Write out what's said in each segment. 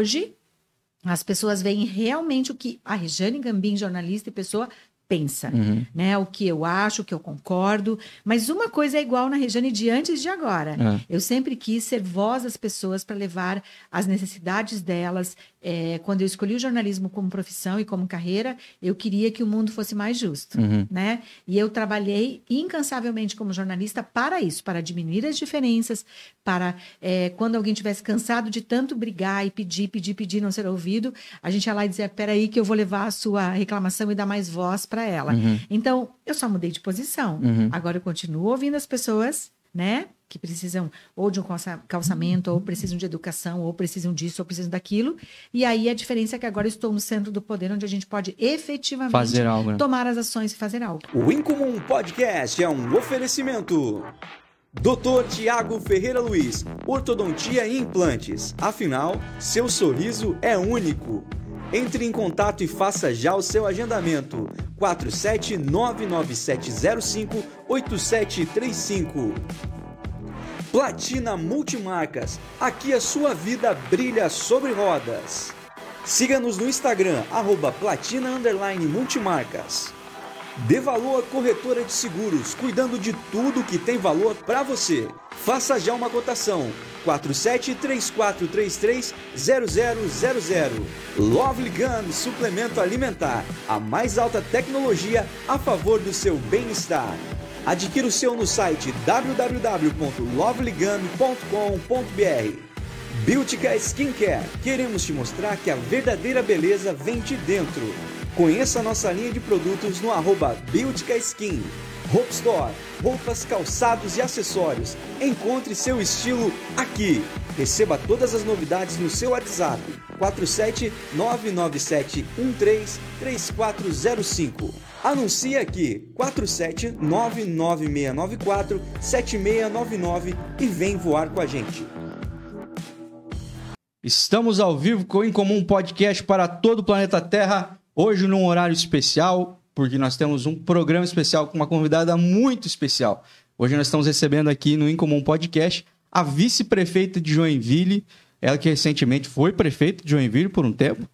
hoje as pessoas veem realmente o que a Rejane Gambim, jornalista e pessoa, pensa, Uhum. né? O que eu acho, o que eu concordo. Mas uma coisa é igual na Rejane de antes de agora. É. Eu sempre quis ser voz das pessoas para levar as necessidades delas. É, quando eu escolhi o jornalismo como profissão e como carreira, eu queria que o mundo fosse mais justo, Uhum. né? E eu trabalhei incansavelmente como jornalista para isso, para diminuir as diferenças, para é, quando alguém tivesse cansado de tanto brigar e pedir, pedir, pedir, não ser ouvido, a gente ia lá e dizer, peraí que eu vou levar a sua reclamação e dar mais voz para ela. Uhum. Então, eu só mudei de posição. Uhum. Agora eu continuo ouvindo as pessoas, né? Que precisam ou de um calça- calçamento, ou precisam de educação, ou precisam disso, ou precisam daquilo. E aí a diferença é que agora estou no centro do poder, onde a gente pode efetivamente Fazer algo, né? tomar as ações e fazer algo. O Incomum Podcast é um oferecimento. Dr. Tiago Ferreira Luiz, Ortodontia e Implantes. Afinal, seu sorriso é único. Entre em contato e faça já o seu agendamento. 47997058735. Platina Multimarcas. Aqui a sua vida brilha sobre rodas. Siga-nos no Instagram, arroba Platina Multimarcas. Dê valor Corretora de Seguros, cuidando de tudo que tem valor para você. Faça já uma cotação. 4734330000. Lovely Gun Suplemento Alimentar, a mais alta tecnologia a favor do seu bem-estar. Adquira o seu no site www.lovelygun.com.br. Beautica Skincare. Queremos te mostrar que a verdadeira beleza vem de dentro. Conheça nossa linha de produtos no arroba Skin. Hope Store. Roupas, calçados e acessórios. Encontre seu estilo aqui. Receba todas as novidades no seu WhatsApp. 47997133405. Anuncie aqui 47996947699 e vem voar com a gente. Estamos ao vivo com o Incomum Podcast para todo o planeta Terra, hoje num horário especial, porque nós temos um programa especial com uma convidada muito especial. Hoje nós estamos recebendo aqui no Incomum Podcast a vice-prefeita de Joinville, ela que recentemente foi prefeita de Joinville por um tempo.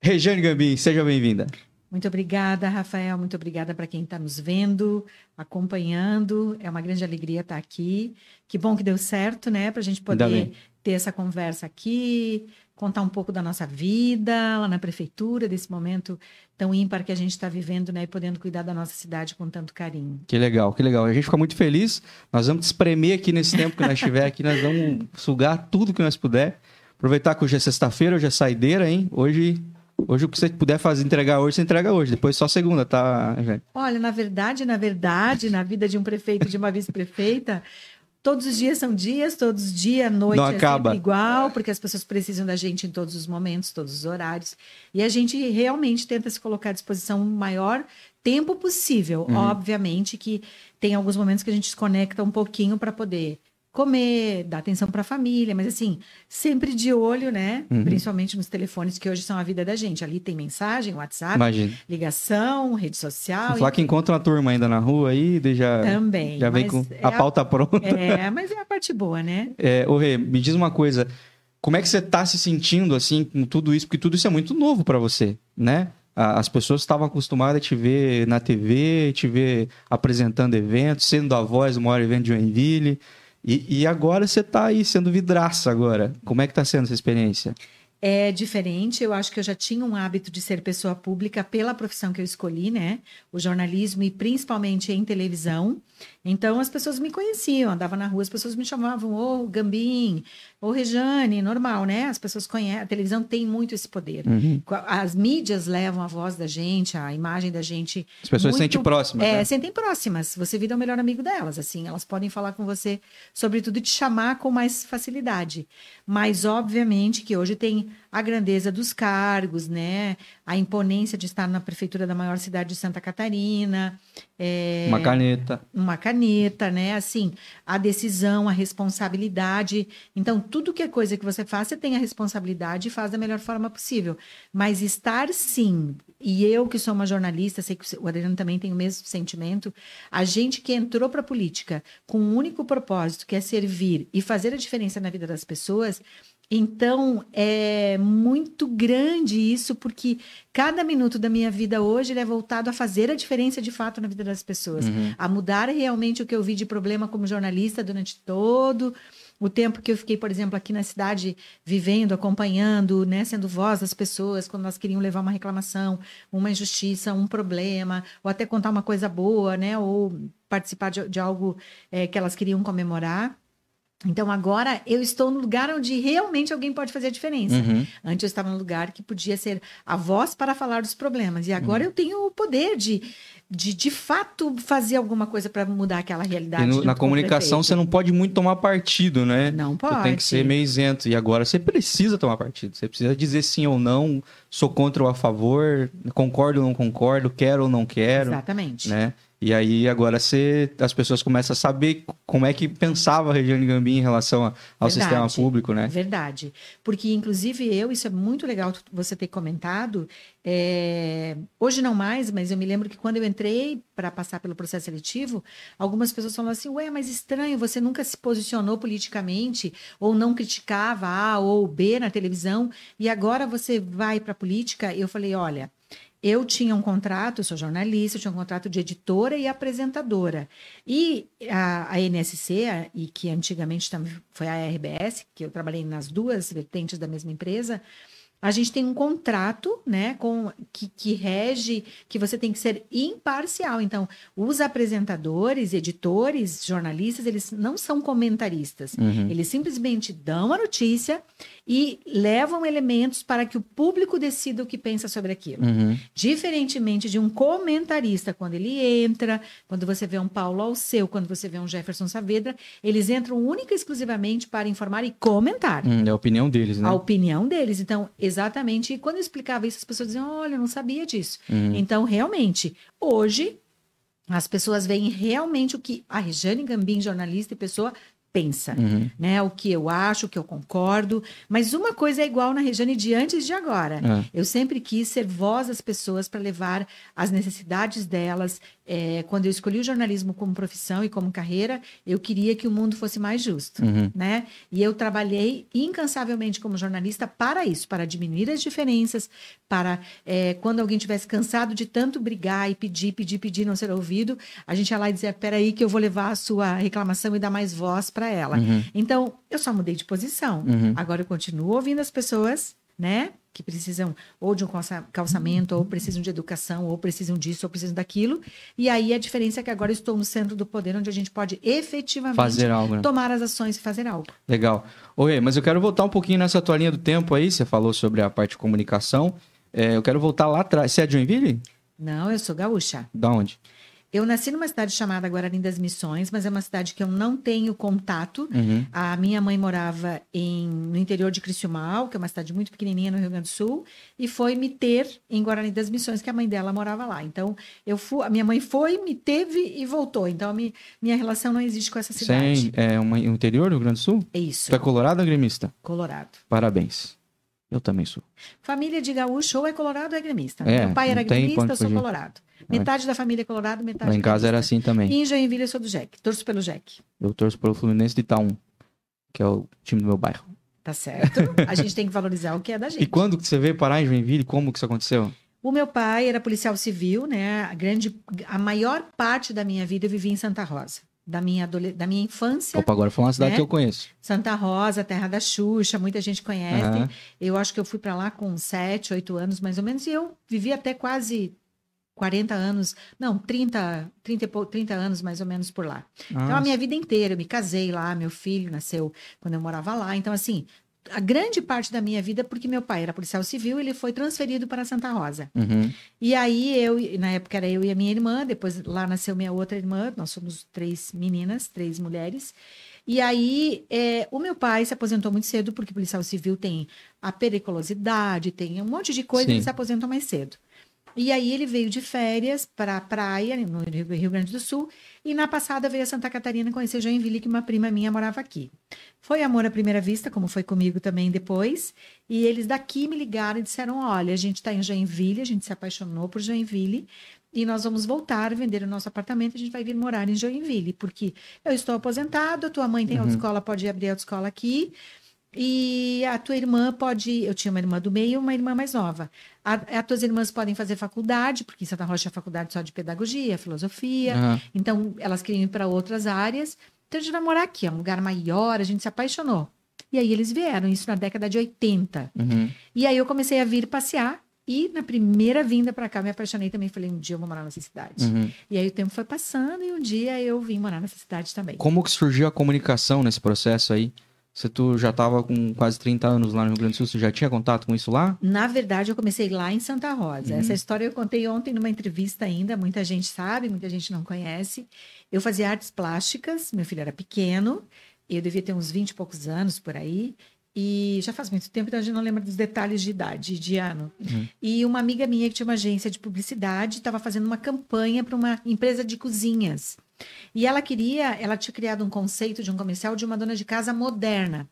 Regiane Gambim, seja bem-vinda. Muito obrigada, Rafael. Muito obrigada para quem está nos vendo, acompanhando. É uma grande alegria estar aqui. Que bom que deu certo, né? Para a gente poder ter essa conversa aqui, contar um pouco da nossa vida lá na prefeitura, desse momento tão ímpar que a gente está vivendo, né? E podendo cuidar da nossa cidade com tanto carinho. Que legal, que legal. A gente fica muito feliz. Nós vamos te espremer aqui nesse tempo que nós estiver aqui. Nós vamos sugar tudo que nós puder. Aproveitar que hoje é sexta-feira, hoje é saideira, hein? Hoje, hoje o que você puder fazer, entregar hoje, você entrega hoje. Depois só segunda, tá, gente? Olha, na verdade, na verdade, na vida de um prefeito e de uma vice-prefeita, todos os dias são dias, todos os dias, noite Não é acaba. sempre igual, porque as pessoas precisam da gente em todos os momentos, todos os horários. E a gente realmente tenta se colocar à disposição o maior tempo possível. Uhum. Obviamente que tem alguns momentos que a gente desconecta um pouquinho para poder comer, dar atenção para a família, mas assim, sempre de olho, né? Uhum. Principalmente nos telefones que hoje são a vida da gente. Ali tem mensagem, WhatsApp, Imagina. ligação, rede social. Falar que encontra uma turma ainda na rua aí, já, Também. já vem com é a pauta pronta. É, mas é a parte boa, né? É, ô Rê, me diz uma coisa. Como é que você tá se sentindo, assim, com tudo isso? Porque tudo isso é muito novo para você, né? A- As pessoas estavam acostumadas a te ver na TV, te ver apresentando eventos, sendo a voz do maior evento de Joinville. E, e agora você tá aí sendo vidraça agora. Como é que tá sendo essa experiência? É diferente, eu acho que eu já tinha um hábito de ser pessoa pública pela profissão que eu escolhi, né? O jornalismo e principalmente em televisão. Então as pessoas me conheciam, andava na rua, as pessoas me chamavam, ô Gambim, ô Rejane, normal, né? As pessoas conhecem, a televisão tem muito esse poder. Uhum. As mídias levam a voz da gente, a imagem da gente. As pessoas se muito- sentem próximas, É, né? sentem próximas. Você vira o melhor amigo delas, assim. Elas podem falar com você sobre tudo e te chamar com mais facilidade. Mas, obviamente, que hoje tem a grandeza dos cargos, né? A imponência de estar na prefeitura da maior cidade de Santa Catarina. É, Uma caneta. uma caneta, né? Assim, a decisão, a responsabilidade. Então, tudo que é coisa que você faz, você tem a responsabilidade e faz da melhor forma possível. Mas estar sim, e eu que sou uma jornalista, sei que o Adriano também tem o mesmo sentimento, a gente que entrou para a política com um único propósito, que é servir e fazer a diferença na vida das pessoas, Então, é muito grande isso, porque cada minuto da minha vida hoje ele é voltado a fazer a diferença de fato na vida das pessoas, Uhum. a mudar realmente o que eu vi de problema como jornalista durante todo o tempo que eu fiquei, por exemplo, aqui na cidade, vivendo, acompanhando, né, sendo voz das pessoas, quando elas queriam levar uma reclamação, uma injustiça, um problema, ou até contar uma coisa boa, né, ou participar de, de algo eh, que elas queriam comemorar. Então agora eu estou no lugar onde realmente alguém pode fazer a diferença. Uhum. Antes eu estava no lugar que podia ser a voz para falar dos problemas. E agora Uhum. eu tenho o poder de, de, de fato, fazer alguma coisa para mudar aquela realidade. No- na comunicação você não pode muito tomar partido, né? Não Você pode. tem que ser meio isento. E agora você precisa tomar partido. Você precisa dizer sim ou não, sou contra ou a favor, concordo ou não concordo, quero ou não quero, Exatamente. né? E aí agora você, as pessoas começam a saber como é que pensava a Regiane Gambim em relação a- ao Verdade. sistema público, né? Verdade. Porque, inclusive, eu, isso é muito legal você ter comentado. é, Hoje não mais, mas eu me lembro que quando eu entrei para passar pelo processo seletivo, algumas pessoas falaram assim: Ué, mas estranho, você nunca se posicionou politicamente, ou não criticava A ou B na televisão, e agora você vai para a política. Eu falei: olha. Eu tinha um contrato, eu sou jornalista, eu tinha um contrato de editora e apresentadora. E a, a NSC, a- e que antigamente também foi a RBS, que eu trabalhei nas duas vertentes da mesma empresa, a gente tem um contrato, né, com que, que rege que você tem que ser imparcial. Então, os apresentadores, editores, jornalistas, eles não são comentaristas. Uhum. Eles simplesmente dão a notícia e levam elementos para que o público decida o que pensa sobre aquilo. Uhum. Diferentemente de um comentarista, quando ele entra, quando você vê um Paulo Alceu, quando você vê um Jefferson Saavedra, eles entram única e exclusivamente para informar e comentar. Hum, é a opinião deles, né? A opinião deles. Então, exatamente. E quando eu explicava isso, as pessoas diziam: olha, eu não sabia disso. Uhum. Então, realmente, hoje, as pessoas veem realmente o que a Rejane Gambim, jornalista e pessoa, pensa. Uhum. Né? O que eu acho, o que eu concordo. Mas uma coisa é igual na Rejane de antes e de agora. É. Eu sempre quis ser voz das pessoas para levar as necessidades delas. É, quando eu escolhi o jornalismo como profissão e como carreira, eu queria que o mundo fosse mais justo, Uhum. né? E eu trabalhei incansavelmente como jornalista para isso, para diminuir as diferenças, para é, quando alguém tivesse cansado de tanto brigar e pedir, pedir, pedir, não ser ouvido, a gente ia lá e dizer, peraí que eu vou levar a sua reclamação e dar mais voz para ela. Uhum. Então, eu só mudei de posição. Uhum. Agora eu continuo ouvindo as pessoas, né? Que precisam ou de um calça- calçamento, ou precisam de educação, ou precisam disso, ou precisam daquilo. E aí a diferença é que agora estou no centro do poder, onde a gente pode efetivamente Fazer algo, né? tomar as ações e fazer algo. Legal. Oi, mas eu quero voltar um pouquinho nessa tua linha do tempo aí. Você falou sobre a parte de comunicação. É, eu quero voltar lá atrás. Você é de Joinville? Não, eu sou gaúcha. Da onde? Eu nasci numa cidade chamada Guarani das Missões, mas é uma cidade que eu não tenho contato. Uhum. A minha mãe morava em, no interior de Criciúmal, que é uma cidade muito pequenininha no Rio Grande do Sul, e foi me ter em Guarani das Missões, que a mãe dela morava lá. Então, eu fui, a minha mãe foi, me teve e voltou. Então, a mi- minha relação não existe com essa cidade. Sem, é uma, um interior do Rio Grande do Sul? É isso, Tu é colorado ou gremista? Colorado. Parabéns. Eu também sou. Família de gaúcho ou é colorado ou é gremista. É, Meu pai era gremista, eu sou fugir. colorado. Metade da família é colorado, metade Lá em casa era gremista. assim também. E em Joinville eu sou do Jack. Torço pelo Jack. Eu torço pelo Fluminense de Itaú, que é o time do meu bairro. Tá certo? A gente tem que valorizar o que é da gente. E quando que você veio parar em Joinville? Como que isso aconteceu? O meu pai era policial civil, né? A grande, a maior parte da minha vida eu vivi em Santa Rosa. Da minha, adole- da minha infância, Opa, agora foi uma cidade Né? que eu conheço. Santa Rosa, terra da Xuxa, muita gente conhece. Aham. Eu acho que eu fui para lá com 7, 8 anos mais ou menos, e eu vivi até quase 40 anos, não, 30, 30, e pou- 30 anos mais ou menos por lá. Então, Ah, a minha vida inteira, eu me casei lá, meu filho nasceu quando eu morava lá. Então, assim, a grande parte da minha vida, porque meu pai era policial civil, ele foi transferido para Santa Rosa. uhum. E aí, eu, na época era eu e a minha irmã, depois lá nasceu minha outra irmã, nós somos três meninas, três mulheres. E aí, é, o meu pai se aposentou muito cedo, porque policial civil tem a periculosidade, tem um monte de coisa, Sim. ele se aposentou mais cedo. E aí ele veio de férias para a praia, no Rio Grande do Sul, e na passada veio a Santa Catarina conhecer Joinville, que uma prima minha morava aqui. Foi amor à primeira vista, como foi comigo também depois, e eles daqui me ligaram e disseram, olha, a gente está em Joinville, a gente se apaixonou por Joinville, e nós vamos voltar, vender o nosso apartamento, a gente vai vir morar em Joinville, porque eu estou aposentado, a tua mãe tem Uhum. autoescola, pode abrir autoescola aqui, E a tua irmã pode. Eu tinha uma irmã do meio e uma irmã mais nova. A, as tuas irmãs podem fazer faculdade, porque em Santa Rocha é faculdade só de pedagogia, filosofia. Aham. Então, elas queriam ir para outras áreas. Então, a gente vai morar aqui, é um lugar maior, a gente se apaixonou. E aí eles vieram, isso na década de 80. Uhum. E aí eu comecei a vir passear. E na primeira vinda para cá, me apaixonei também. Falei, um dia eu vou morar nessa cidade. Uhum. E aí o tempo foi passando e um dia eu vim morar nessa cidade também. Como que surgiu a comunicação nesse processo aí? Você tu já estava com quase 30 anos lá no Rio Grande do Sul, você já tinha contato com isso lá? Na verdade, eu comecei lá em Santa Rosa. Uhum. Essa história eu contei ontem numa entrevista ainda. Muita gente sabe, muita gente não conhece. Eu fazia artes plásticas, meu filho era pequeno, eu devia ter uns 20 e poucos anos por aí. E já faz muito tempo, então a gente não lembra dos detalhes de idade, de ano. Uhum. E uma amiga minha que tinha uma agência de publicidade estava fazendo uma campanha para uma empresa de cozinhas. E ela queria, ela tinha criado um conceito de um comercial de uma dona de casa moderna.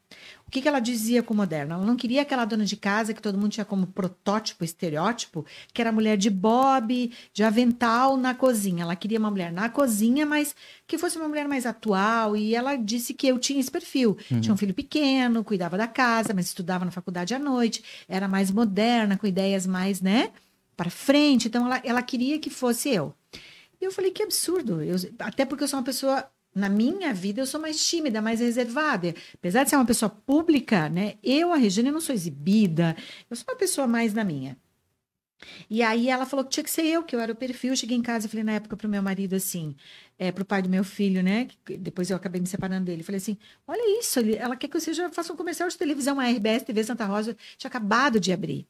O que, que ela dizia com moderna? Ela não queria aquela dona de casa que todo mundo tinha como protótipo, estereótipo, que era mulher de bob, de avental na cozinha. Ela queria uma mulher na cozinha, mas que fosse uma mulher mais atual. E ela disse que eu tinha esse perfil. Tinha um filho pequeno, cuidava da casa, mas estudava na faculdade à noite, era mais moderna, com ideias mais, né, para frente. Então ela, ela queria que fosse eu. E eu falei, que absurdo. Eu, até porque eu sou uma pessoa, na minha vida, eu sou mais tímida, mais reservada. Apesar de ser uma pessoa pública, né? Eu, a Regina, não sou exibida. Eu sou uma pessoa mais na minha. E aí ela falou que tinha que ser eu, que eu era o perfil. Eu cheguei em casa e falei na época pro meu marido assim, é, pro pai do meu filho, né? que Depois eu acabei me separando dele. Falei assim: olha isso, ela quer que eu seja, faça um comercial de televisão, a RBS TV Santa Rosa tinha acabado de abrir.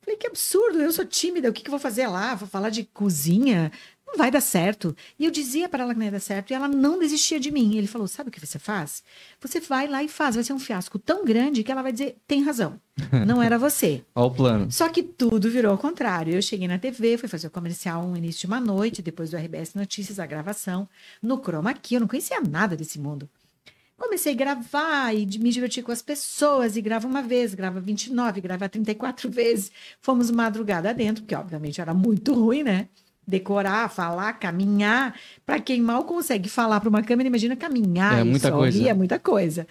Falei, que absurdo, eu sou tímida, o que, que eu vou fazer lá? Vou falar de cozinha? Não vai dar certo. E eu dizia para ela que não ia dar certo, e ela não desistia de mim. Ele falou: sabe o que você faz? Você vai lá e faz, vai ser um fiasco tão grande que ela vai dizer: tem razão, não era você. Olha o plano. Só que tudo virou ao contrário. Eu cheguei na TV, fui fazer o comercial no início de uma noite, depois do RBS Notícias, a gravação, no Chroma Key. Eu não conhecia nada desse mundo. Comecei a gravar e me divertir com as pessoas, e grava uma vez, grava 29, grava 34 vezes. Fomos madrugada dentro, porque obviamente era muito ruim, né? Decorar, falar, caminhar. Para quem mal consegue falar para uma câmera, imagina caminhar. É, muita só coisa. ouvir, É muita coisa.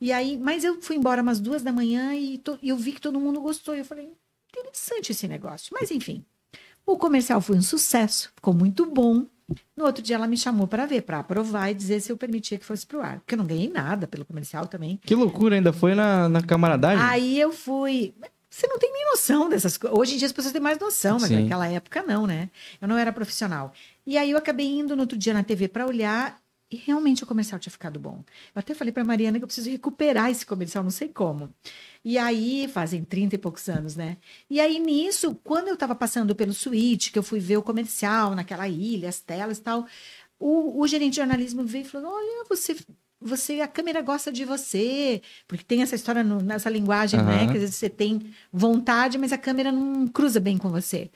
E aí, mas eu fui embora umas duas da manhã e, to- eu vi que todo mundo gostou. Eu falei, interessante esse negócio. Mas enfim, o comercial foi um sucesso, ficou muito bom. No outro dia ela me chamou para ver, para aprovar e dizer se eu permitia que fosse pro ar. Porque eu não ganhei nada pelo comercial também. Que loucura, ainda foi na, na camaradagem? Aí eu fui. Você não tem nem noção dessas coisas. Hoje em dia as pessoas têm mais noção, mas Sim. naquela época não, né? Eu não era profissional. E aí eu acabei indo no outro dia na TV para olhar e realmente o comercial tinha ficado bom. Eu até falei para Mariana que eu preciso recuperar esse comercial, não sei como. E aí, fazem 30 e poucos anos, né? E aí, nisso, quando eu estava passando pelo suíte, que eu fui ver o comercial naquela ilha, as telas e tal, o, o gerente de jornalismo veio e falou: Olha, você, você, a câmera gosta de você, porque tem essa história no- nessa linguagem, né? Aham. Que às vezes você tem vontade, mas a câmera não cruza bem com você.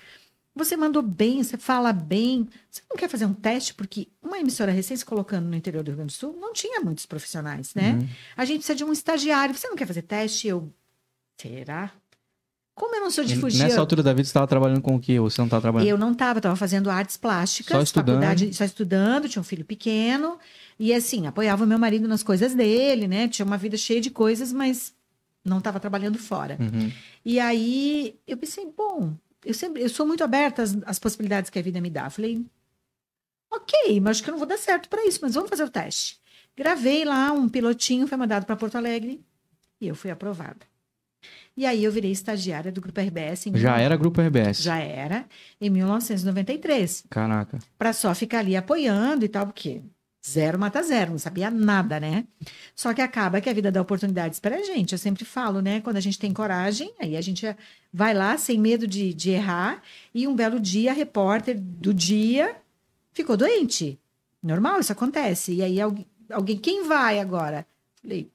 Você mandou bem, você fala bem. Você não quer fazer um teste? Porque uma emissora recém se colocando no interior do Rio Grande do Sul não tinha muitos profissionais, né? Uhum. A gente precisa de um estagiário. Você não quer fazer teste? Eu. Será? Como eu não sou de fugir. Nessa altura da vida, você estava trabalhando com o quê? Ou você não estava trabalhando? Eu não estava, estava fazendo artes plásticas, Só estudando. faculdade, só estudando, tinha um filho pequeno, e assim, apoiava o meu marido nas coisas dele, né? Tinha uma vida cheia de coisas, mas não estava trabalhando fora. Uhum. E aí eu pensei, bom, eu sempre eu sou muito aberta às, às possibilidades que a vida me dá. Falei, ok, mas acho que eu não vou dar certo para isso, mas vamos fazer o teste. Gravei lá um pilotinho, foi mandado para Porto Alegre e eu fui aprovada. E aí eu virei estagiária do Grupo RBS em Já era Grupo RBS. já era em 1993, Caraca. para só ficar ali apoiando e tal, porque zero mata zero, não sabia nada, né? Só que acaba que a vida dá oportunidades para a gente. Eu sempre falo, né? Quando a gente tem coragem, aí a gente vai lá sem medo de, de errar, e um belo dia, a repórter do dia ficou doente. Normal, isso acontece. E aí alguém, alguém quem vai agora? Falei,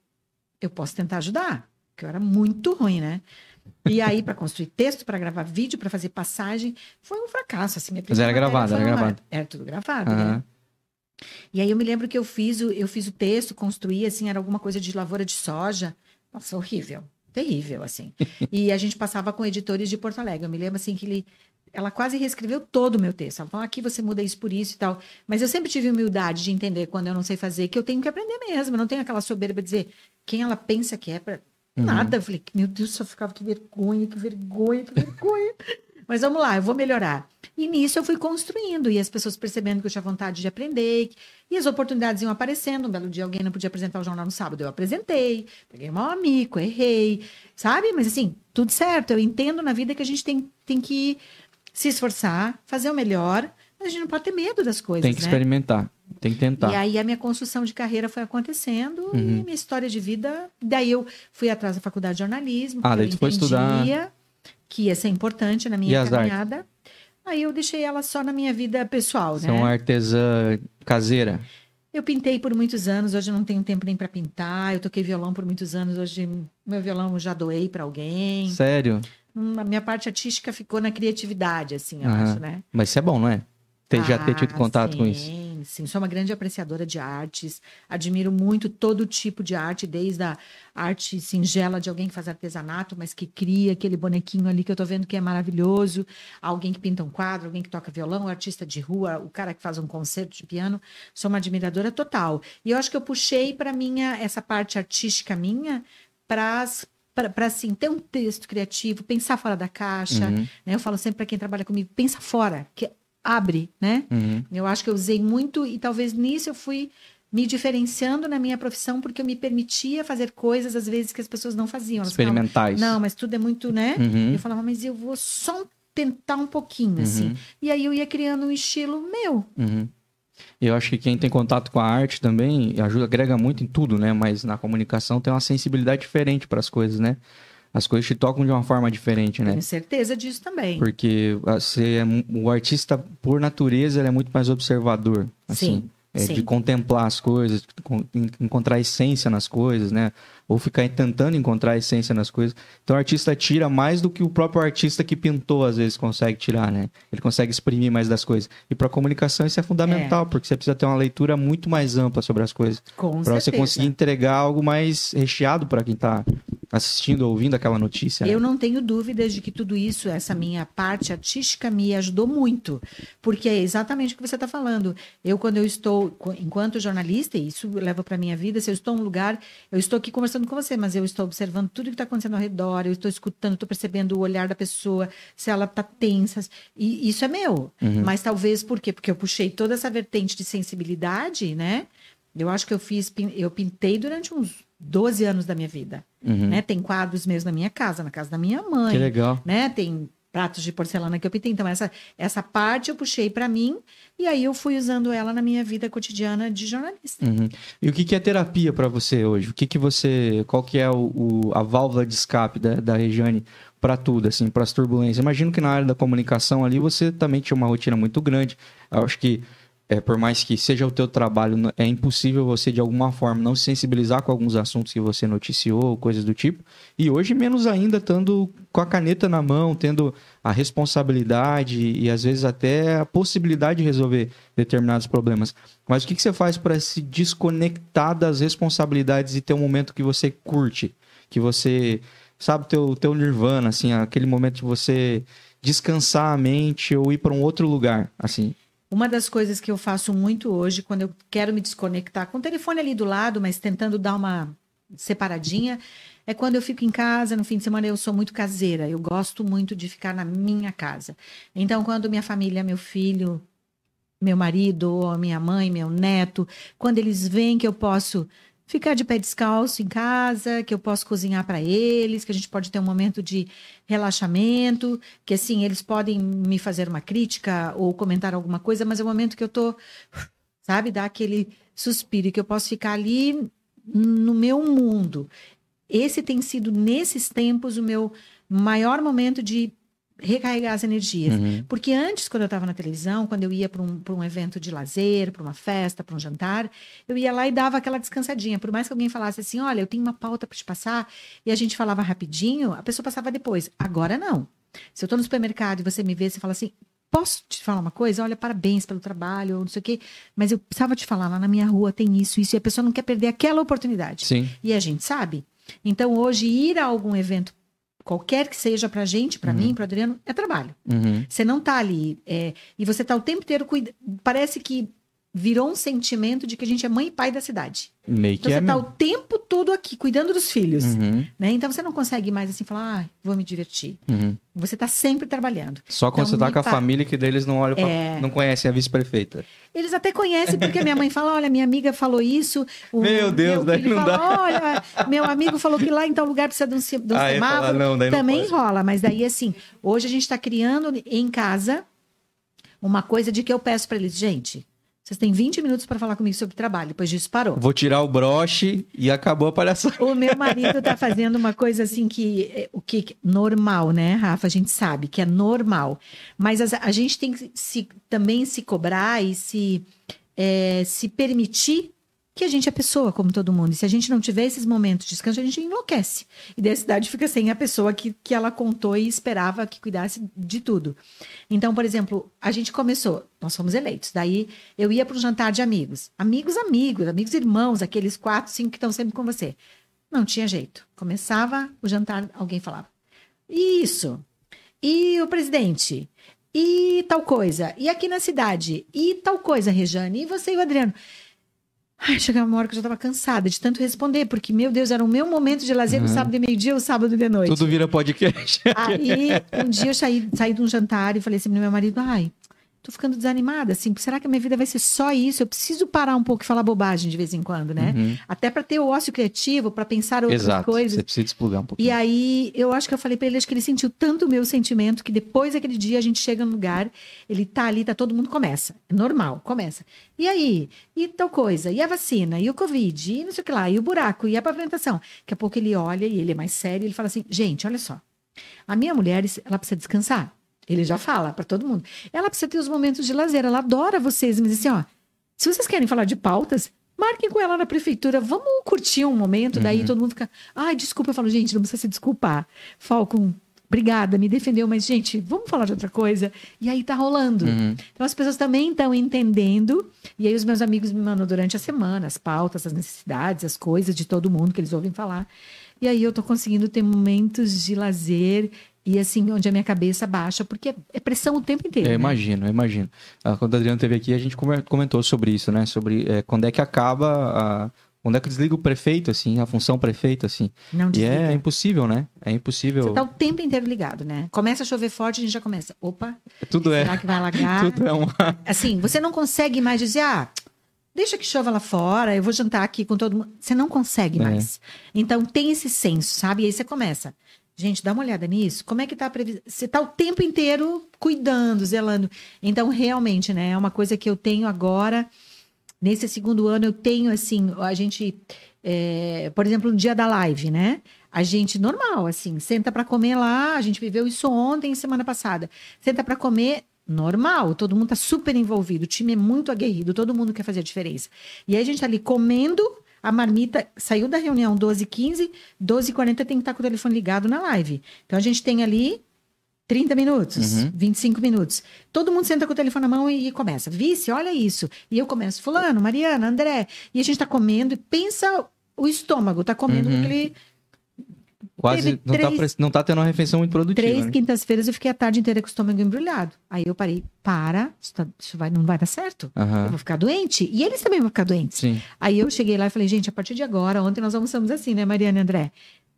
eu posso tentar ajudar, porque eu era muito ruim, né? E aí, para construir texto, para gravar vídeo, para fazer passagem, foi um fracasso. Assim, minha Mas era gravado, era gravado. Era tudo gravado, né? Aham. E aí eu me lembro que eu fiz o, eu fiz o texto, construí, assim, era alguma coisa de lavoura de soja. Nossa, horrível. Terrível, assim. e a gente passava com editores de Porto Alegre. Eu me lembro, assim, que ele... Ela quase reescreveu todo o meu texto. Ela falou, aqui você muda isso por isso e tal. Mas eu sempre tive humildade de entender quando eu não sei fazer, que eu tenho que aprender mesmo. Eu não tenho aquela soberba de dizer quem ela pensa que é para Uhum. Nada. Eu falei, meu Deus, só ficava que vergonha, que vergonha, que vergonha. Mas vamos lá, eu vou melhorar. E nisso eu fui construindo, e as pessoas percebendo que eu tinha vontade de aprender, e as oportunidades iam aparecendo. Um belo dia alguém não podia apresentar o jornal no sábado, eu apresentei, peguei mal amigo, errei, sabe? Mas assim, tudo certo. Eu entendo na vida que a gente tem, tem que se esforçar, fazer o melhor, a gente não pode ter medo das coisas. Tem que né? experimentar. Tem que tentar. E aí a minha construção de carreira foi acontecendo Uhum. e minha história de vida. Daí eu fui atrás da faculdade de jornalismo. Ah, daí eu foi estudar. Que ia ser importante na E minha as caminhada. Aí eu deixei ela só na minha vida pessoal, Você é né? uma artesã caseira. Eu pintei por muitos anos, hoje eu não tenho tempo nem para pintar. Eu toquei violão por muitos anos, hoje meu violão eu já doei para alguém. Sério? Hum, A minha parte artística ficou na criatividade, assim, eu Aham. acho, né? Mas isso é bom, não é? Ter, já ter tido Ah, contato com isso. Sim, sim. Sou uma grande apreciadora de artes. Admiro muito todo tipo de arte, desde a arte singela de alguém que faz artesanato, mas que cria aquele bonequinho ali que eu tô vendo que é maravilhoso. Alguém que pinta um quadro, alguém que toca violão, um artista de rua, o cara que faz um concerto de piano. Sou uma admiradora total. E eu acho que eu puxei para minha essa parte artística minha para para assim ter um texto criativo, pensar fora da caixa, Uhum, né? Eu falo sempre para quem trabalha comigo, pensa fora, que abre, né? uhum. Eu acho que eu usei muito e talvez nisso eu fui me diferenciando na minha profissão porque eu me permitia fazer coisas às vezes que as pessoas não faziam. Elas falavam, Experimentais. não, mas tudo é muito, né? Uhum, Eu falava, mas eu vou só tentar um pouquinho, assim. uhum, E aí eu ia criando um estilo meu. uhum. Eu acho que quem tem contato com a arte também ajuda, agrega muito em tudo, né? Mas na comunicação tem uma sensibilidade diferente para as coisas, né? As coisas te tocam de uma forma diferente, né? Tenho certeza disso também. Porque você é o artista, por natureza, ele é muito mais observador. Assim, Sim, é de contemplar as coisas, con- en- encontrar essência nas coisas, né? Ou ficar tentando encontrar essência nas coisas. Então o artista tira mais do que o próprio artista que pintou, às vezes, consegue tirar, né? Ele consegue exprimir mais das coisas. E para comunicação isso é fundamental, porque você precisa ter uma leitura muito mais ampla sobre as coisas. Para você conseguir entregar algo mais recheado para quem tá assistindo ou ouvindo aquela notícia. né? Eu não tenho dúvidas de que tudo isso, essa minha parte artística, me ajudou muito. Porque é exatamente o que você está falando. Eu, quando eu estou, enquanto jornalista, e isso leva para a minha vida, se eu estou em um lugar, eu estou aqui conversando com você, mas eu estou observando tudo que está acontecendo ao redor, eu estou escutando, estou percebendo o olhar da pessoa, se ela está tensa. E isso é meu. Uhum. Mas talvez por quê? Porque eu puxei toda essa vertente de sensibilidade, né? Eu acho que eu fiz, eu pintei durante uns 12 anos da minha vida Uhum. né? Tem quadros meus na minha casa, na casa da minha mãe, Que legal. né? Tem pratos de porcelana que eu pintei. Então essa essa parte eu puxei para mim e aí eu fui usando ela na minha vida cotidiana de jornalista. Uhum. E o que, que é terapia para você hoje? O que, que você, qual que é o, o- a válvula de escape da, da Regiane para tudo, assim, para as turbulências? Imagino que na área da comunicação ali você também tinha uma rotina muito grande. Eu acho que é, por mais que seja o teu trabalho, é impossível você de alguma forma não se sensibilizar com alguns assuntos que você noticiou, coisas do tipo. E hoje menos ainda estando com a caneta na mão, tendo a responsabilidade e às vezes até a possibilidade de resolver determinados problemas. Mas o que, que você faz para se desconectar das responsabilidades e ter um momento que você curte, que você sabe teu teu nirvana, assim, aquele momento de você descansar a mente ou ir para um outro lugar, assim. Uma das coisas que eu faço muito hoje, quando eu quero me desconectar, com o telefone ali do lado, mas tentando dar uma separadinha, é quando eu fico em casa, no fim de semana eu sou muito caseira, eu gosto muito de ficar na minha casa. Então, quando minha família, meu filho, meu marido, minha mãe, meu neto, quando eles veem que eu posso ficar de pé descalço em casa, que eu posso cozinhar para eles, que a gente pode ter um momento de relaxamento, que assim, eles podem me fazer uma crítica ou comentar alguma coisa, mas é o momento que eu tô, sabe, dar aquele suspiro que eu posso ficar ali no meu mundo. Esse tem sido nesses tempos o meu maior momento de recarregar as energias. Uhum. Porque antes, quando eu estava na televisão, quando eu ia para um, pra um evento de lazer, para uma festa, para um jantar, eu ia lá e dava aquela descansadinha. Por mais que alguém falasse assim: olha, eu tenho uma pauta para te passar, e a gente falava rapidinho, a pessoa passava depois. Agora não. Se eu estou no supermercado e você me vê, você fala assim. Posso te falar uma coisa? Olha, parabéns pelo trabalho, ou não sei o quê, mas eu precisava te falar, lá na minha rua tem isso, isso, e a pessoa não quer perder aquela oportunidade. Sim. E a gente sabe. Então, hoje, ir a algum evento, qualquer que seja pra gente, pra mim, pro Adriano, é trabalho. Uhum. Você não tá ali. é, e você tá o tempo inteiro cuidando. Parece que virou um sentimento de que a gente é mãe e pai da cidade. Meio Então que você é tá mesmo. o tempo todo aqui cuidando dos filhos, Uhum, né? Então você não consegue mais assim falar, ah, vou me divertir. uhum. Você tá sempre trabalhando. Só quando Então, você tá com a família que deles não olham pra... É. não conhecem a vice-prefeita. Eles até conhecem, porque a minha mãe fala: olha, minha amiga falou isso. O Meu Deus, daí filho não fala, Olha, meu amigo falou que lá em tal lugar precisa de um, de um Aí fala, semáforo. não, daí não Também pode. rola, mas daí assim, hoje a gente está criando em casa uma coisa de que eu peço para eles, gente, vocês têm 20 minutos para falar comigo sobre trabalho, depois disso parou. Vou tirar o broche e acabou a palhaçada. O meu marido tá fazendo uma coisa assim que é, o que normal, né, Rafa? A gente sabe que é normal, mas as- a, gente tem que se, também se cobrar e se é, se permitir que a gente é pessoa como todo mundo. E se a gente não tiver esses momentos de descanso, a gente enlouquece. E daí a cidade fica sem a pessoa que, que ela contou e esperava que cuidasse de tudo. Então, por exemplo, a gente começou, nós fomos eleitos. Daí eu ia para um jantar de amigos. Amigos, amigos, amigos irmãos, aqueles quatro, cinco que estão sempre com você. Não tinha jeito. Começava o jantar, alguém falava. Isso. E o presidente? E tal coisa? E aqui na cidade? E tal coisa, Rejane? E você e o Adriano? Ai, chegava uma hora que eu já estava cansada de tanto responder, porque, meu Deus, era o meu momento de lazer no Uhum. sábado de meio-dia ou sábado de noite. Tudo vira podcast. Aí, um dia eu saí, saí de um jantar e falei assim pro meu marido, ai, tô ficando desanimada, assim, será que a minha vida vai ser só isso? Eu preciso parar um pouco e falar bobagem de vez em quando, né? Uhum. Até para ter o ócio criativo, para pensar outras Exato. coisas. Você precisa desplugar um pouquinho. E aí, eu acho que eu falei pra ele, acho que ele sentiu tanto o meu sentimento que depois daquele dia a gente chega no lugar, ele tá ali, tá todo mundo começa. É normal, começa. E aí? E tal coisa? E a vacina? E o Covid? E não sei o que lá? E o buraco? E a pavimentação? Daqui a pouco ele olha e ele é mais sério, ele fala assim: gente, olha só. A minha mulher, ela precisa descansar. Ele já fala pra todo mundo. Ela precisa ter os momentos de lazer. Ela adora vocês, mas assim, ó. Se vocês querem falar de pautas, marquem com ela na prefeitura. Vamos curtir um momento. Daí todo mundo fica. Ai, desculpa. Eu falo, gente, não precisa se desculpar. Falcon, obrigada, me defendeu, mas, gente, vamos falar de outra coisa. E aí tá rolando. Uhum. Então as pessoas também estão entendendo. E aí os meus amigos me mandam durante a semana as pautas, as necessidades, as coisas de todo mundo que eles ouvem falar. E aí eu tô conseguindo ter momentos de lazer e assim, onde a minha cabeça baixa, porque é- é pressão o tempo inteiro. Eu né? imagino, eu imagino. Ah, quando o Adriano esteve aqui, a gente come- comentou sobre isso, né? Sobre é, quando é que acaba, a... quando é que desliga o prefeito, assim, a função prefeito, assim. Não E desliga. é impossível, né? É impossível. Você tá o tempo inteiro ligado, né? Começa a chover forte, a gente já começa. Opa, Tudo é. será que vai alagar? Tudo é uma. Assim, você não consegue mais dizer, ah, deixa que chova lá fora, eu vou jantar aqui com todo mundo. Você não consegue É. mais. Então tem esse senso, sabe? E aí você começa. Gente, dá uma olhada nisso. Como é que tá a previsão? Você tá o tempo inteiro cuidando, zelando. Então, realmente, né? É uma coisa que eu tenho agora. Nesse segundo ano, eu tenho, assim, a gente. é, por exemplo, no dia da live, né? A gente, normal, assim, senta para comer lá. A gente viveu isso ontem, semana passada. Senta para comer, normal. Todo mundo tá super envolvido. O time é muito aguerrido. Todo mundo quer fazer a diferença. E aí a gente tá ali comendo. A marmita saiu da reunião 12h15, 12h40 tem que estar com o telefone ligado na live. Então a gente tem ali 30 minutos, Uhum. 25 minutos. Todo mundo senta com o telefone na mão e, e começa. Vice, olha isso. E eu começo, fulano, Mariana, André. E a gente tá comendo e pensa o estômago, tá comendo Uhum. aquele Quase não, tá, três- pre- não tá tendo uma refeição muito produtiva. três né? quintas-feiras eu fiquei a tarde inteira com o estômago embrulhado. Aí eu parei, para, isso, tá- isso vai, não vai dar certo. Eu Aham. vou ficar doente. E eles também vão ficar doentes. Sim. Aí eu cheguei lá e falei, gente, a partir de agora, ontem nós almoçamos assim, né, Mariana e André?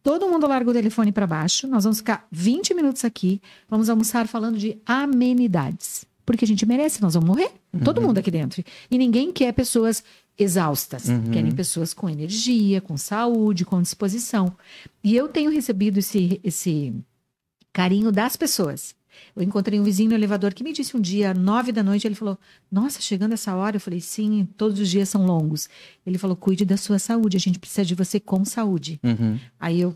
Todo mundo larga o telefone para baixo, nós vamos ficar 20 minutos aqui, vamos almoçar falando de amenidades. Porque a gente merece, nós vamos morrer. Todo mundo aqui dentro. E ninguém quer pessoas exaustas. Uhum. Querem pessoas com energia, com saúde, com disposição. E eu tenho recebido esse, esse carinho das pessoas. Eu encontrei um vizinho no elevador que me disse um dia, nove da noite, ele falou: Nossa, chegando essa hora, eu falei: Sim, todos os dias são longos. Ele falou: Cuide da sua saúde, a gente precisa de você com saúde. Uhum. Aí eu.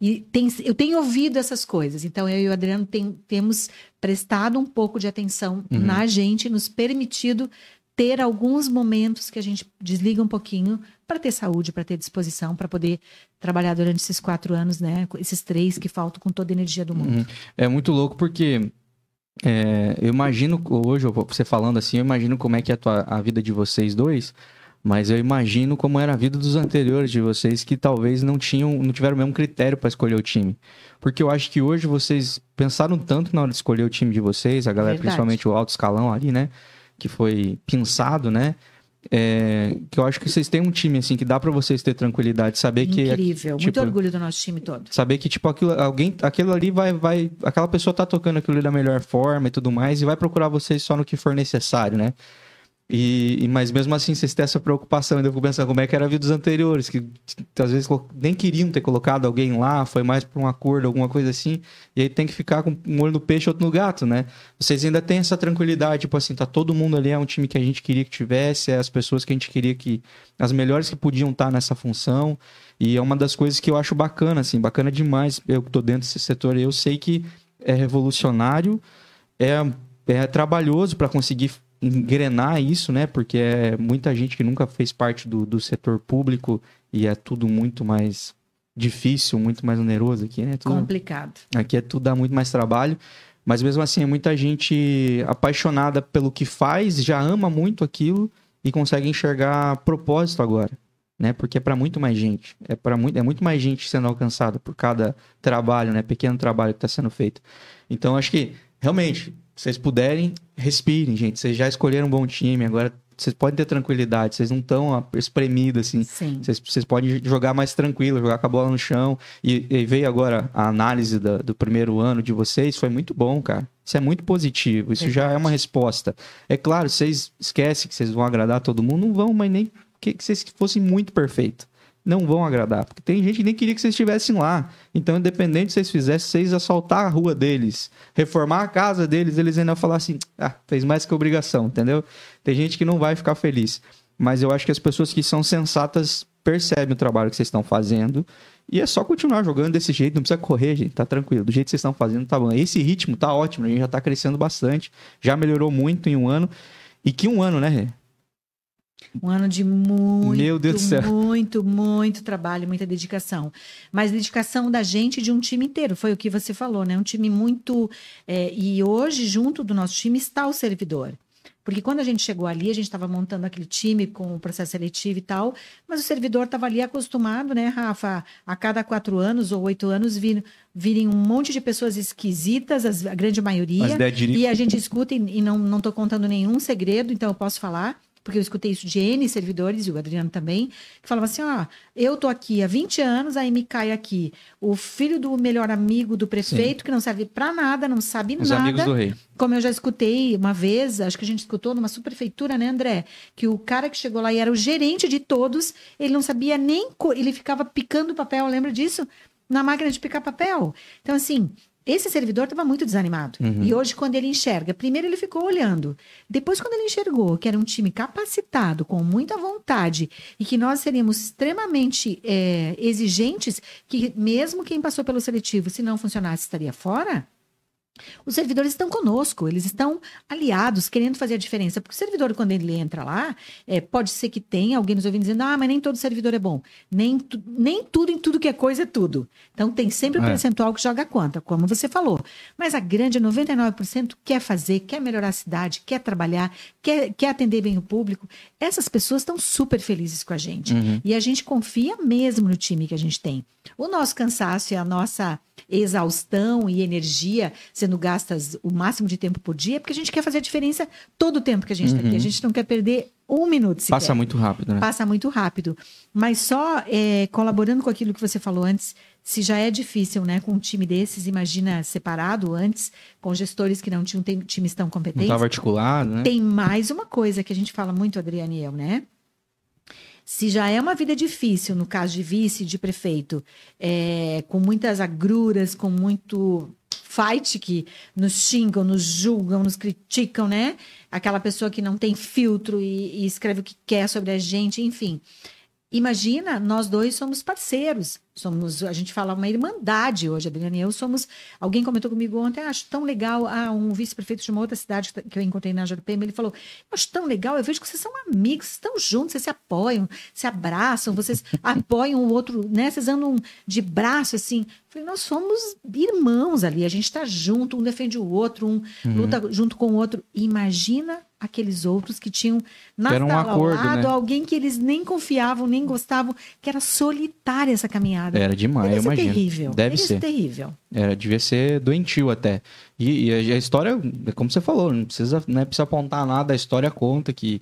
E tem, eu tenho ouvido essas coisas, então eu e o Adriano tem- temos prestado um pouco de atenção Uhum. na gente, nos permitido ter alguns momentos que a gente desliga um pouquinho para ter saúde, para ter disposição, para poder trabalhar durante esses quatro anos, né? Esses três que faltam com toda a energia do mundo. Uhum. É muito louco porque é, eu imagino, hoje, você falando assim, eu imagino como é que é a, tua- a vida de vocês dois, mas eu imagino como era a vida dos anteriores de vocês que talvez não tinham, não tiveram o mesmo critério para escolher o time. Porque eu acho que hoje vocês pensaram tanto na hora de escolher o time de vocês, a galera, Verdade. principalmente o alto escalão ali, né? Que foi pensado, né? É, que eu acho que vocês têm um time assim que dá para vocês ter tranquilidade, saber que incrível, tipo, muito orgulho do nosso time todo. Saber que tipo aquilo, alguém, aquilo ali vai, vai, aquela pessoa tá tocando aquilo ali da melhor forma e tudo mais e vai procurar vocês só no que for necessário, né? E, mas mesmo assim, vocês têm essa preocupação. Ainda fico pensando como é que era a vida dos anteriores, que às vezes nem queriam ter colocado alguém lá, foi mais por um acordo, alguma coisa assim. E aí tem que ficar com um olho no peixe e outro no gato, né? Vocês ainda têm essa tranquilidade, tipo assim, tá todo mundo ali, é um time que a gente queria que tivesse, é as pessoas que a gente queria que. as melhores que podiam estar nessa função. E é uma das coisas que eu acho bacana, assim, bacana demais. Eu que tô dentro desse setor, eu sei que é revolucionário, é, é trabalhoso para conseguir engrenar isso, né? Porque é muita gente que nunca fez parte do, do setor público e é tudo muito mais difícil, muito mais oneroso aqui, né? Tudo, Complicado. Aqui é tudo dá muito mais trabalho. Mas mesmo assim, é muita gente apaixonada pelo que faz, já ama muito aquilo e consegue enxergar propósito agora, né? Porque é para muito mais gente, é para muito, é muito mais gente sendo alcançada por cada trabalho, né? Pequeno trabalho que está sendo feito. Então, acho que realmente vocês puderem, respirem, gente. Vocês já escolheram um bom time, agora vocês podem ter tranquilidade, vocês não estão espremidos assim. Sim. Vocês, vocês podem jogar mais tranquilo, jogar com a bola no chão. E, e veio agora a análise da, do primeiro ano de vocês, foi muito bom, cara. Isso é muito positivo, isso já é uma resposta. É claro, vocês esquecem que vocês vão agradar todo mundo, não vão, mas nem que, que vocês fossem muito perfeitos não vão agradar. Porque tem gente que nem queria que vocês estivessem lá. Então, independente de vocês fizessem, vocês assaltar a rua deles, reformar a casa deles, eles ainda falar assim: ah, fez mais que obrigação, entendeu? Tem gente que não vai ficar feliz. Mas eu acho que as pessoas que são sensatas percebem o trabalho que vocês estão fazendo. E é só continuar jogando desse jeito, não precisa correr, gente, tá tranquilo. Do jeito que vocês estão fazendo, tá bom. Esse ritmo tá ótimo, a gente já tá crescendo bastante, já melhorou muito em um ano. E que um ano, né, um ano de muito, Meu Deus do céu. muito, muito trabalho, muita dedicação. Mas dedicação da gente de um time inteiro, foi o que você falou, né? Um time muito. É, e hoje, junto do nosso time, está o servidor. Porque quando a gente chegou ali, a gente estava montando aquele time com o processo seletivo e tal, mas o servidor estava ali acostumado, né, Rafa, a cada quatro anos ou oito anos vir, virem um monte de pessoas esquisitas, a grande maioria, e a gente escuta e, e não estou contando nenhum segredo, então eu posso falar porque eu escutei isso de N servidores, e o Adriano também, que falavam assim: ó, eu tô aqui há 20 anos, aí me cai aqui o filho do melhor amigo do prefeito, Sim. que não serve para nada, não sabe Os nada. amigos do rei. Como eu já escutei uma vez, acho que a gente escutou numa subprefeitura, né, André? Que o cara que chegou lá e era o gerente de todos, ele não sabia nem. Ele ficava picando papel, lembra disso? Na máquina de picar papel. Então, assim, esse servidor estava muito desanimado. Uhum. E hoje, quando ele enxerga, primeiro ele ficou olhando. Depois, quando ele enxergou que era um time capacitado, com muita vontade, e que nós seríamos extremamente é, exigentes, que mesmo quem passou pelo seletivo, se não funcionasse, estaria fora, os servidores estão conosco, eles estão aliados, querendo fazer a diferença. Porque o servidor, quando ele entra lá, é, pode ser que tenha alguém nos ouvindo dizendo: ah, mas nem todo servidor é bom. Nem, tu, nem tudo em tudo que é coisa é tudo. Então tem sempre um é. percentual que joga a conta, como você falou. Mas a grande 99% quer fazer, quer melhorar a cidade, quer trabalhar, quer, quer atender bem o público. Essas pessoas estão super felizes com a gente. Uhum. E a gente confia mesmo no time que a gente tem. O nosso cansaço e a nossa exaustão e energia sendo gastas o máximo de tempo por dia, porque a gente quer fazer a diferença todo o tempo que a gente uhum. tem aqui. A gente não quer perder um minuto sequer. Passa muito rápido, né? Passa muito rápido. Mas só é, colaborando com aquilo que você falou antes, se já é difícil, né, com um time desses, imagina separado antes, com gestores que não tinham times tão competentes. Não estava articulado, né? Tem mais uma coisa que a gente fala muito, Adriana e eu, né? Se já é uma vida difícil, no caso de vice, de prefeito, é, com muitas agruras, com muito fight que nos xingam, nos julgam, nos criticam, né? Aquela pessoa que não tem filtro e, e escreve o que quer sobre a gente, enfim. Imagina, nós dois somos parceiros. Somos, a gente fala uma irmandade hoje, Adriana e eu somos. Alguém comentou comigo ontem, ah, acho tão legal. Ah, um vice-prefeito de uma outra cidade que eu encontrei na JPM, ele falou: acho tão legal, eu vejo que vocês são amigos, vocês estão juntos, vocês se apoiam, se abraçam, vocês apoiam o outro, né? Vocês andam de braço assim. Eu falei, nós somos irmãos ali, a gente está junto, um defende o outro, um uhum. luta junto com o outro. Imagina aqueles outros que tinham na Que era um sala acordo, ao lado né? alguém que eles nem confiavam, nem gostavam, que era solitária essa caminhada. Era demais, Devia eu imagino. terrível. Deve ser. terrível. Era, devia ser doentio até. E, e a, a história, como você falou, não precisa, não é, precisa apontar nada, a história conta que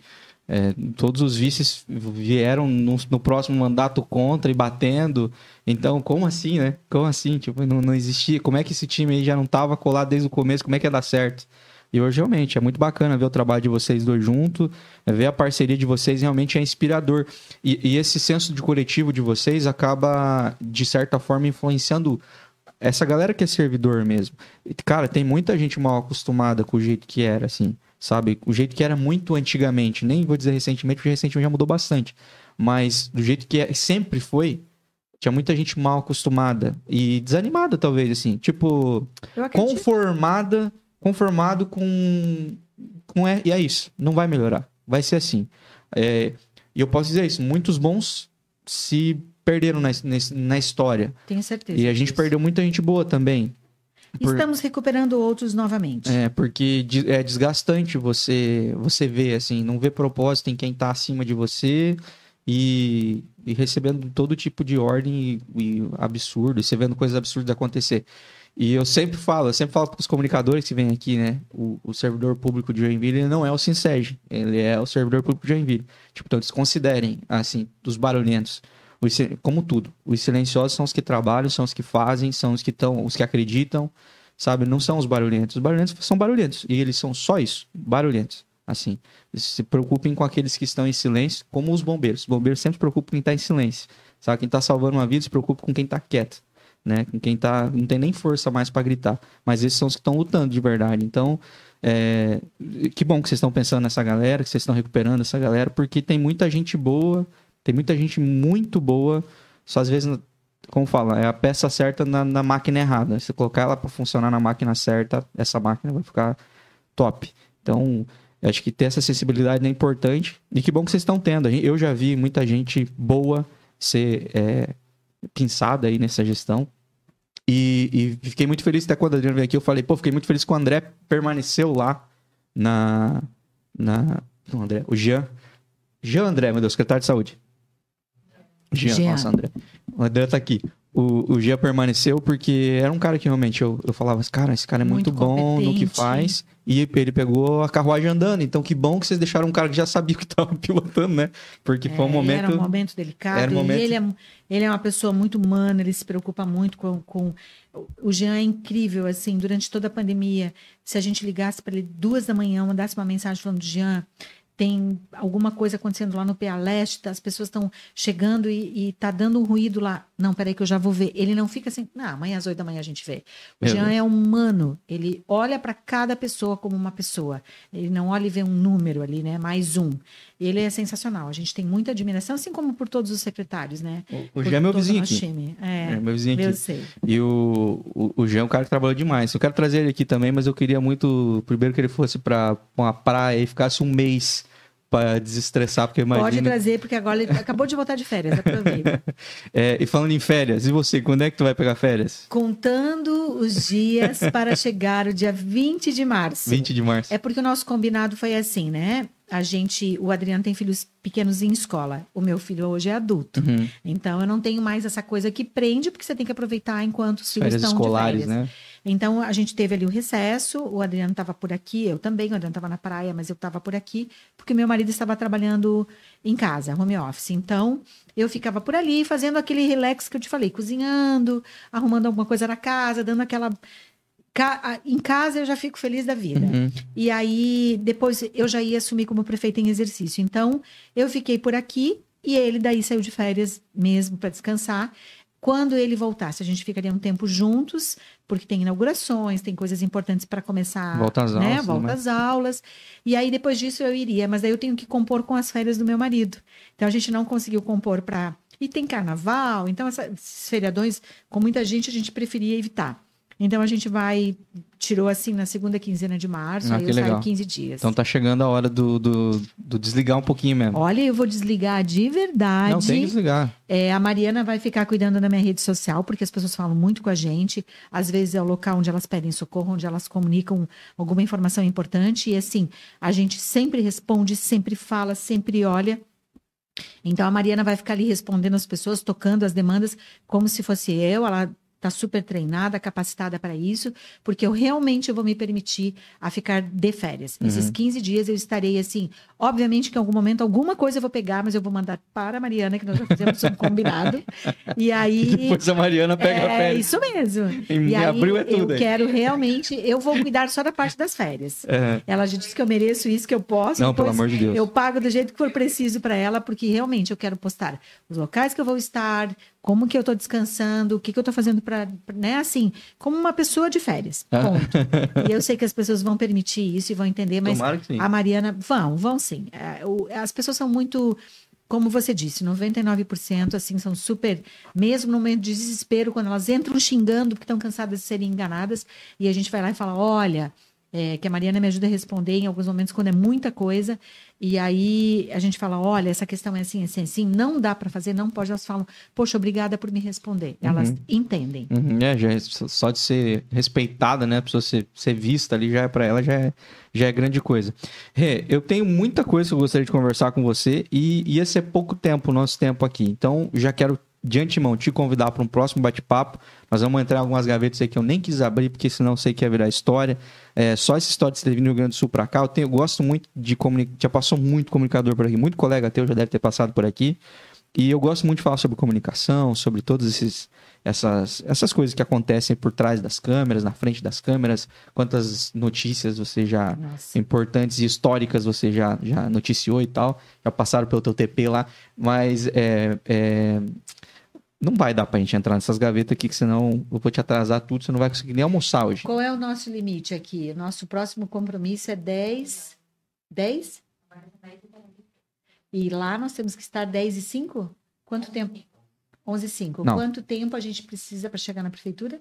é, todos os vices vieram no, no próximo mandato contra e batendo. Então, como assim, né? Como assim? Tipo, não, não existia. Como é que esse time aí já não tava colado desde o começo? Como é que ia dar certo? E hoje, realmente, é muito bacana ver o trabalho de vocês dois juntos, é ver a parceria de vocês realmente é inspirador. E, e esse senso de coletivo de vocês acaba, de certa forma, influenciando essa galera que é servidor mesmo. Cara, tem muita gente mal acostumada com o jeito que era, assim, sabe? O jeito que era muito antigamente. Nem vou dizer recentemente, porque recentemente já mudou bastante. Mas do jeito que é- sempre foi, tinha muita gente mal acostumada e desanimada, talvez, assim. Tipo, conformada, conformado com, com é, e é isso, não vai melhorar, vai ser assim. É, e eu posso dizer isso, muitos bons se perderam na, na história Tenho certeza. e a gente disso. perdeu muita gente boa também. por- Estamos recuperando outros novamente. É, porque é desgastante você você ver assim, não ver propósito em quem tá acima de você e, e recebendo todo tipo de ordem e, e absurdo, e você vendo coisas absurdas acontecer. E eu sempre falo, eu sempre falo para os comunicadores que vêm aqui, né? O, o servidor público de Joinville ele não é o Sinseg, ele é o servidor público de Joinville. Tipo, então eles considerem, assim, dos barulhentos. Os como tudo, os silenciosos são os que trabalham, são os que fazem, são os que estão, os que acreditam, sabe? Não são os barulhentos. Os barulhentos são barulhentos. E eles são só isso, barulhentos. Assim, se preocupem com aqueles que estão em silêncio, como os bombeiros. Os bombeiros sempre se preocupam com quem está em silêncio. Sabe? Quem está salvando uma vida se preocupa com quem está quieto. Né? Com quem tá, não tem nem força mais para gritar. Mas esses são os que estão lutando de verdade. Então, é, que bom que vocês estão pensando nessa galera, que vocês estão recuperando essa galera, porque tem muita gente boa, tem muita gente muito boa, só às vezes, como fala, é a peça certa na, na máquina errada. Se colocar ela para funcionar na máquina certa, essa máquina vai ficar top. Então, acho que ter essa sensibilidade é importante. E que bom que vocês estão tendo. Eu já vi muita gente boa ser é, pinçada aí nessa gestão. E, e fiquei muito feliz até quando o Adriano veio aqui. Eu falei, pô, fiquei muito feliz que o André permaneceu lá na. na não, André, o Jean. Jean André, meu Deus, secretário de saúde. Jean, Jean. nossa, André. O André tá aqui. O, o Jean permaneceu porque era um cara que realmente eu, eu falava, cara, esse cara é muito, Muito bom no que faz. E ele pegou a carruagem andando. Então, que bom que vocês deixaram um cara que já sabia o que tava pilotando, né? Porque foi um É, momento. Era um momento delicado. era um momento- ele é, ele é uma pessoa muito humana, ele se preocupa muito com, com. O Jean é incrível, assim, durante toda a pandemia. Se a gente ligasse para ele duas da manhã, mandasse uma mensagem falando, Jean, tem alguma coisa acontecendo lá no PA Leste, as pessoas estão chegando e, e tá dando um ruído lá. Não, peraí que eu já vou ver. Ele não fica assim, não, amanhã às oito da manhã a gente vê. O Meu Jean Deus. é humano, ele olha para cada pessoa como uma pessoa. Ele não olha e vê um número ali, né? Mais um. Ele é sensacional. A gente tem muita admiração, assim como por todos os secretários, né? O Por Jean é meu o vizinho aqui. time. É, É, meu vizinho eu aqui. sei. E o, o, o Jean é um cara que trabalhou demais. Eu quero trazer ele aqui também, mas eu queria muito, primeiro, que ele fosse pra uma praia e ficasse um mês pra desestressar, porque Pode imagina. trazer, porque agora ele acabou de voltar de férias, aproveita. É, e falando em férias, e você, quando é que tu vai pegar férias? Contando os dias para chegar o dia 20 de março. 20 de março. É porque o nosso combinado foi assim, né? A gente, o Adriano tem filhos pequenos em escola. O meu filho hoje é adulto. Uhum. Então eu não tenho mais essa coisa que prende, porque você tem que aproveitar enquanto os filhos Férias estão escolares, de férias. né? Então a gente teve ali o recesso, o Adriano estava por aqui, eu também, o Adriano estava na praia, mas eu estava por aqui, porque meu marido estava trabalhando em casa, home office. Então eu ficava por ali fazendo aquele relax que eu te falei, cozinhando, arrumando alguma coisa na casa, dando aquela. Em casa eu já fico feliz da vida. Uhum. E aí, depois eu já ia assumir como prefeita em exercício. Então, eu fiquei por aqui e ele daí saiu de férias mesmo para descansar. Quando ele voltasse, a gente ficaria um tempo juntos, porque tem inaugurações, tem coisas importantes para começar. Volta às né? aulas, Volta né? às aulas. E aí, depois disso, eu iria. Mas daí eu tenho que compor com as férias do meu marido. Então, a gente não conseguiu compor para. E tem carnaval, então essa- esses feriadões, com muita gente, a gente preferia evitar. Então a gente vai. Tirou assim na segunda quinzena de março, Ah, aí eu legal. saio 15 dias. Então tá chegando a hora do, do, do desligar um pouquinho mesmo. Olha, eu vou desligar de verdade. Não, tem que desligar. É, a Mariana vai ficar cuidando da minha rede social, porque as pessoas falam muito com a gente. Às vezes é o local onde elas pedem socorro, onde elas comunicam alguma informação importante. E assim, a gente sempre responde, sempre fala, sempre olha. Então a Mariana vai ficar ali respondendo as pessoas, tocando as demandas como se fosse eu. Ela está super treinada, capacitada para isso, porque eu realmente vou me permitir a ficar de férias. Esses 15 dias eu estarei assim, obviamente que em algum momento alguma coisa eu vou pegar, mas eu vou mandar para a Mariana, que nós já fizemos um combinado. E aí Depois a Mariana pega a é férias. isso mesmo. Em e aí abril é tudo, eu hein? quero realmente, eu vou cuidar só da parte das férias. É. Ela já disse que eu mereço isso, que eu posso. Não, pelo amor de Deus. Eu pago do jeito que for preciso para ela, porque realmente eu quero postar os locais que eu vou estar, como que eu tô descansando, o que, que eu tô fazendo para, né, assim, como uma pessoa de férias. Ah. Ponto. e eu sei que as pessoas vão permitir isso e vão entender, mas a Mariana, vão, vão sim. É, as pessoas são muito, como você disse, 99% assim são super, mesmo no momento de desespero, quando elas entram xingando porque estão cansadas de serem enganadas, e a gente vai lá e fala, olha, é, que a Mariana me ajuda a responder em alguns momentos quando é muita coisa, e aí a gente fala, olha, essa questão é assim, assim, assim, não dá para fazer, não pode. Elas falam, poxa, obrigada por me responder. Elas entendem. Uhum, é, já é só de ser respeitada, né? A pessoa ser, ser vista ali, já é pra ela, já é, já é grande coisa. Rê, eu tenho muita coisa que eu gostaria de conversar com você e ia ser pouco tempo o nosso tempo aqui. Então, já quero de antemão te convidar para um próximo bate-papo. Nós vamos entrar em algumas gavetas aí que eu nem quis abrir, porque senão eu sei que ia virar história. É, só essa história de você ter vindo do Rio Grande do Sul para cá, eu, tenho, eu gosto muito de comunicar. Já passou muito comunicador por aqui, muito colega teu já deve ter passado por aqui. E eu gosto muito de falar sobre comunicação, sobre todas esses, essas, essas coisas que acontecem por trás das câmeras, na frente das câmeras, quantas notícias você já Nossa. importantes e históricas você já, já noticiou e tal, já passaram pelo teu TP lá, mas é, é, não vai dar pra gente entrar nessas gavetas aqui, que senão eu vou te atrasar tudo, você não vai conseguir nem almoçar hoje. Qual é o nosso limite aqui? Nosso próximo compromisso é 10. 10? E lá nós temos que estar 10 e 5? Quanto tempo? 11 e 5. Não. Quanto tempo a gente precisa para chegar na prefeitura?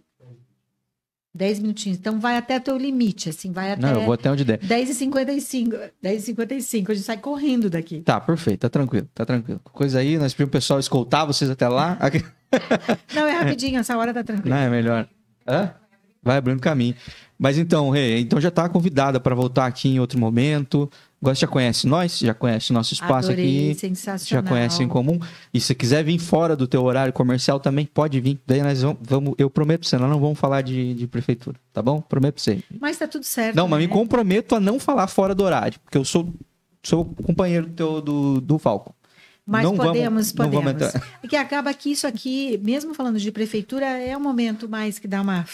10 minutinhos. Então vai até teu limite, assim, vai até Não, eu vou até onde der. 10 e 55. 10 e 55. A gente sai correndo daqui. Tá, perfeito, tá tranquilo, tá tranquilo. Coisa aí, nós pedimos o pessoal escoltar vocês até lá. Não, é rapidinho, essa hora tá tranquilo. Não, é melhor. Hã? Vai abrindo caminho. Mas então, Rê, então já tá convidada para voltar aqui em outro momento. Agora você já conhece nós, já conhece nosso espaço Adorei, aqui. Já sensacional. conhece em comum. E se quiser vir fora do teu horário comercial também, pode vir. Daí nós vamos, vamos eu prometo pra você, nós não vamos falar de, de prefeitura, tá bom? Prometo pra você. Mas tá tudo certo. Não, mas né? me comprometo a não falar fora do horário, porque eu sou, sou companheiro teu, do, do Falco. Mas Não vamos- podemos, vamos podemos. entrar. Porque acaba que isso aqui, mesmo falando de prefeitura, é um momento mais que dá uma.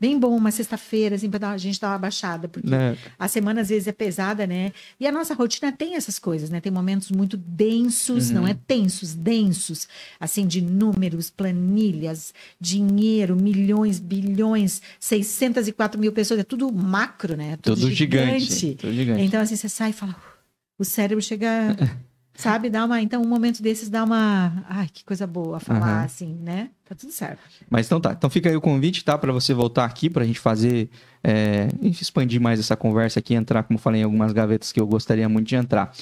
Bem bom, uma sexta-feira, assim, para a gente dar uma baixada. Porque Né? a semana às vezes é pesada, né? E a nossa rotina tem essas coisas, né? Tem momentos muito densos, não é tensos, densos, assim, de números, planilhas, dinheiro, milhões, bilhões, 604 mil pessoas, é tudo macro, né? Tudo, Tudo gigante. Tudo gigante. Então, assim, você sai e fala, o cérebro chega, sabe, dá uma. Então, um momento desses dá uma. Ai, que coisa boa falar, Aham. assim, né? Tá tudo certo. Mas então tá. Então fica aí o convite, tá? Pra você voltar aqui, pra gente fazer. É, expandir mais essa conversa aqui, entrar, como falei, em algumas gavetas que eu gostaria muito de entrar.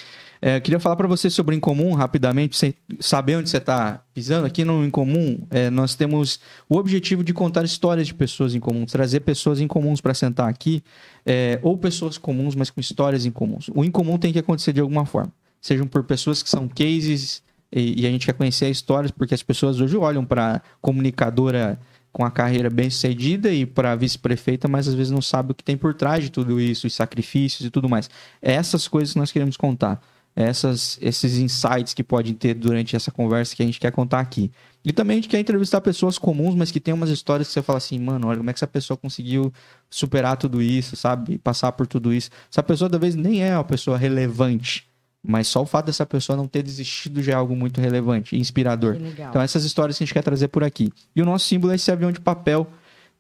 É, eu queria falar pra você sobre o Incomum, rapidamente, você saber onde você tá pisando. Aqui no Incomum, é, nós temos o objetivo de contar histórias de pessoas em comum, trazer pessoas em comuns pra sentar aqui, é, ou pessoas comuns, mas com histórias em comuns. O incomum tem que acontecer de alguma forma. Sejam por pessoas que são cases e, e a gente quer conhecer as histórias, porque as pessoas hoje olham para comunicadora com a carreira bem sucedida e para vice-prefeita, mas às vezes não sabe o que tem por trás de tudo isso, os sacrifícios e tudo mais. É essas coisas que nós queremos contar. É Essas, esses insights que podem ter durante essa conversa que a gente quer contar aqui. E também a gente quer entrevistar pessoas comuns, mas que tem umas histórias que você fala assim, mano, olha como é que essa pessoa conseguiu superar tudo isso, sabe? Passar por tudo isso. Essa pessoa talvez nem é uma pessoa relevante, mas só o fato dessa pessoa não ter desistido já é algo muito relevante e inspirador. Então, essas histórias que a gente quer trazer por aqui. E o nosso símbolo é esse avião de papel,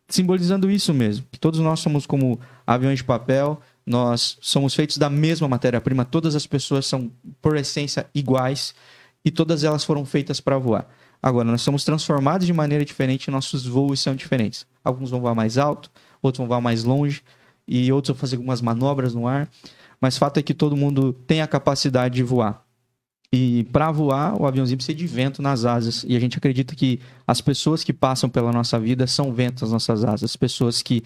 simbolizando isso mesmo. Que todos nós somos como aviões de papel, nós somos feitos da mesma matéria-prima, todas as pessoas são, por essência, iguais e todas elas foram feitas para voar. Agora, nós somos transformados de maneira diferente, nossos voos são diferentes. Alguns vão voar mais alto, outros vão voar mais longe, e outros vão fazer algumas manobras no ar. Mas fato é que todo mundo tem a capacidade de voar. E para voar, o aviãozinho precisa de vento nas asas. E a gente acredita que as pessoas que passam pela nossa vida são ventos nas nossas asas. As pessoas que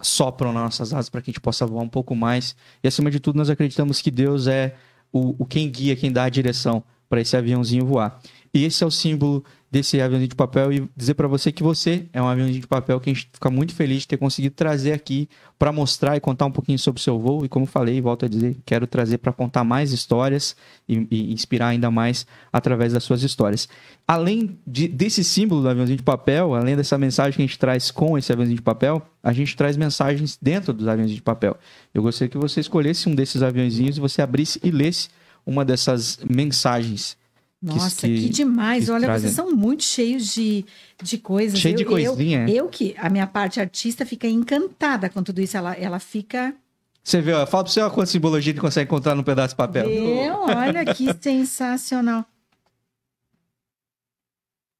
sopram nas nossas asas para que a gente possa voar um pouco mais. E acima de tudo, nós acreditamos que Deus é o, o quem guia, quem dá a direção para esse aviãozinho voar. E esse é o símbolo desse aviãozinho de papel e dizer para você que você é um aviãozinho de papel que a gente fica muito feliz de ter conseguido trazer aqui para mostrar e contar um pouquinho sobre o seu voo. E como falei, volto a dizer, quero trazer para contar mais histórias e, e, inspirar ainda mais através das suas histórias. Além de, desse símbolo do aviãozinho de papel, além dessa mensagem que a gente traz com esse aviãozinho de papel, a gente traz mensagens dentro dos aviões de papel. Eu gostaria que você escolhesse um desses aviãozinhos e você abrisse e lesse uma dessas mensagens nossa, que, que demais. Que Olha, trazem. vocês são muito cheios de, de coisas. Cheio eu, de coisinha. Eu, eu, que, a minha parte artista fica encantada com tudo isso. Ela, ela fica... Você vê, fala pra você ó, quanta simbologia ele consegue encontrar num pedaço de papel. Eu, olha que sensacional.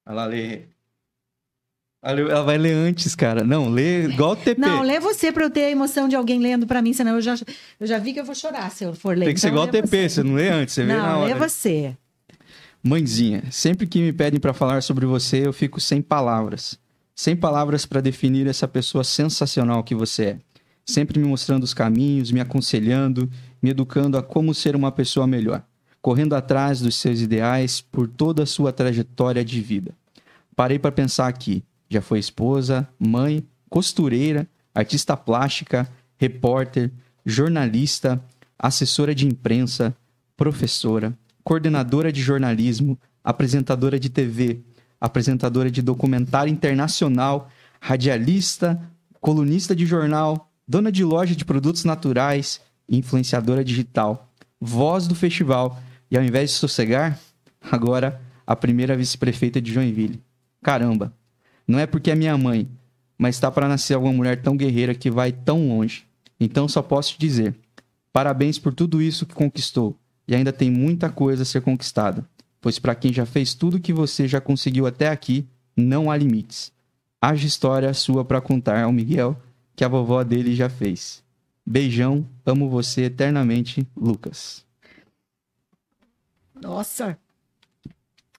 Ela lê. Ela vai ler antes, cara. Não, lê igual o TP. Não, lê você pra eu ter a emoção de alguém lendo pra mim, senão eu já, eu já vi que eu vou chorar se eu for ler. Tem que ser então, igual o TP, você. você. não lê antes, você não, vê na hora. Não, lê você. Mãezinha, sempre que me pedem para falar sobre você, eu fico sem palavras. Sem palavras para definir essa pessoa sensacional que você é. Sempre me mostrando os caminhos, me aconselhando, me educando a como ser uma pessoa melhor. Correndo atrás dos seus ideais por toda a sua trajetória de vida. Parei para pensar aqui. Já foi esposa, mãe, costureira, artista plástica, repórter, jornalista, assessora de imprensa, professora, coordenadora de jornalismo, apresentadora de TV, apresentadora de documentário internacional, radialista, colunista de jornal, dona de loja de produtos naturais, influenciadora digital, voz do festival e ao invés de sossegar, agora a primeira vice-prefeita de Joinville. Caramba, não é porque é minha mãe, mas está para nascer alguma mulher tão guerreira que vai tão longe. Então só posso te dizer: parabéns por tudo isso que conquistou e ainda tem muita coisa a ser conquistada, pois para quem já fez tudo que você já conseguiu até aqui, não há limites. Haja história sua para contar ao Miguel que a vovó dele já fez. Beijão, amo você eternamente, Lucas. Nossa,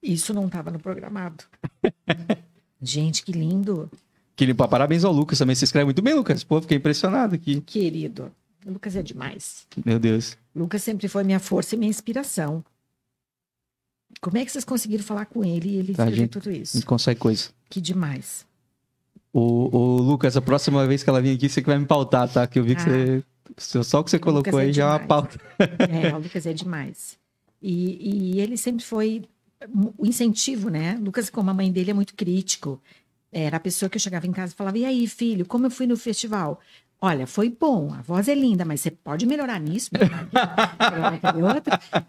isso não estava no programado. Gente, que lindo. Que lindo. Parabéns ao Lucas também. Você escreve muito bem, Lucas. Pô, fiquei impressionado aqui. Querido. O Lucas é demais. Meu Deus. Lucas sempre foi minha força e minha inspiração. Como é que vocês conseguiram falar com ele e ele tá, tudo isso? A gente consegue coisa. Que demais. O, o Lucas, a próxima vez que ela vir aqui, você que vai me pautar, tá? Que eu vi que ah, você. Só o que você colocou aí é já é uma pauta. É, o Lucas é demais. E, e ele sempre foi o incentivo, né? O Lucas, como a mãe dele, é muito crítico. Era a pessoa que eu chegava em casa e falava: E aí, filho, como eu fui no festival? Olha, foi bom, a voz é linda, mas você pode melhorar nisso, melhorar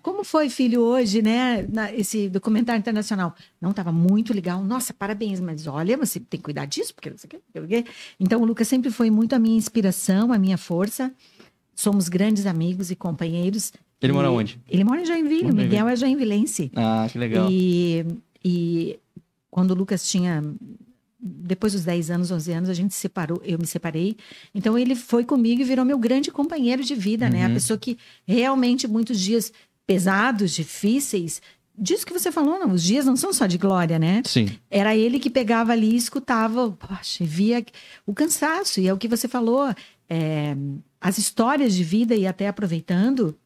Como foi, filho, hoje, né? Na, esse documentário internacional? Não, estava muito legal. Nossa, parabéns, mas olha, você tem que cuidar disso, porque não sei o quê. Então, o Lucas sempre foi muito a minha inspiração, a minha força. Somos grandes amigos e companheiros. Ele e mora onde? Ele mora em Joinville. O Miguel é joinvilense. Ah, que legal. E, e quando o Lucas tinha depois dos 10 anos, 11 anos, a gente se separou, eu me separei. Então ele foi comigo e virou meu grande companheiro de vida, uhum. né? A uhum. pessoa que realmente muitos dias pesados, difíceis, disso que você falou, não, os dias não são só de glória, né? Sim. Era ele que pegava ali e escutava, poxa, via o cansaço, e é o que você falou, é, as histórias de vida e até aproveitando,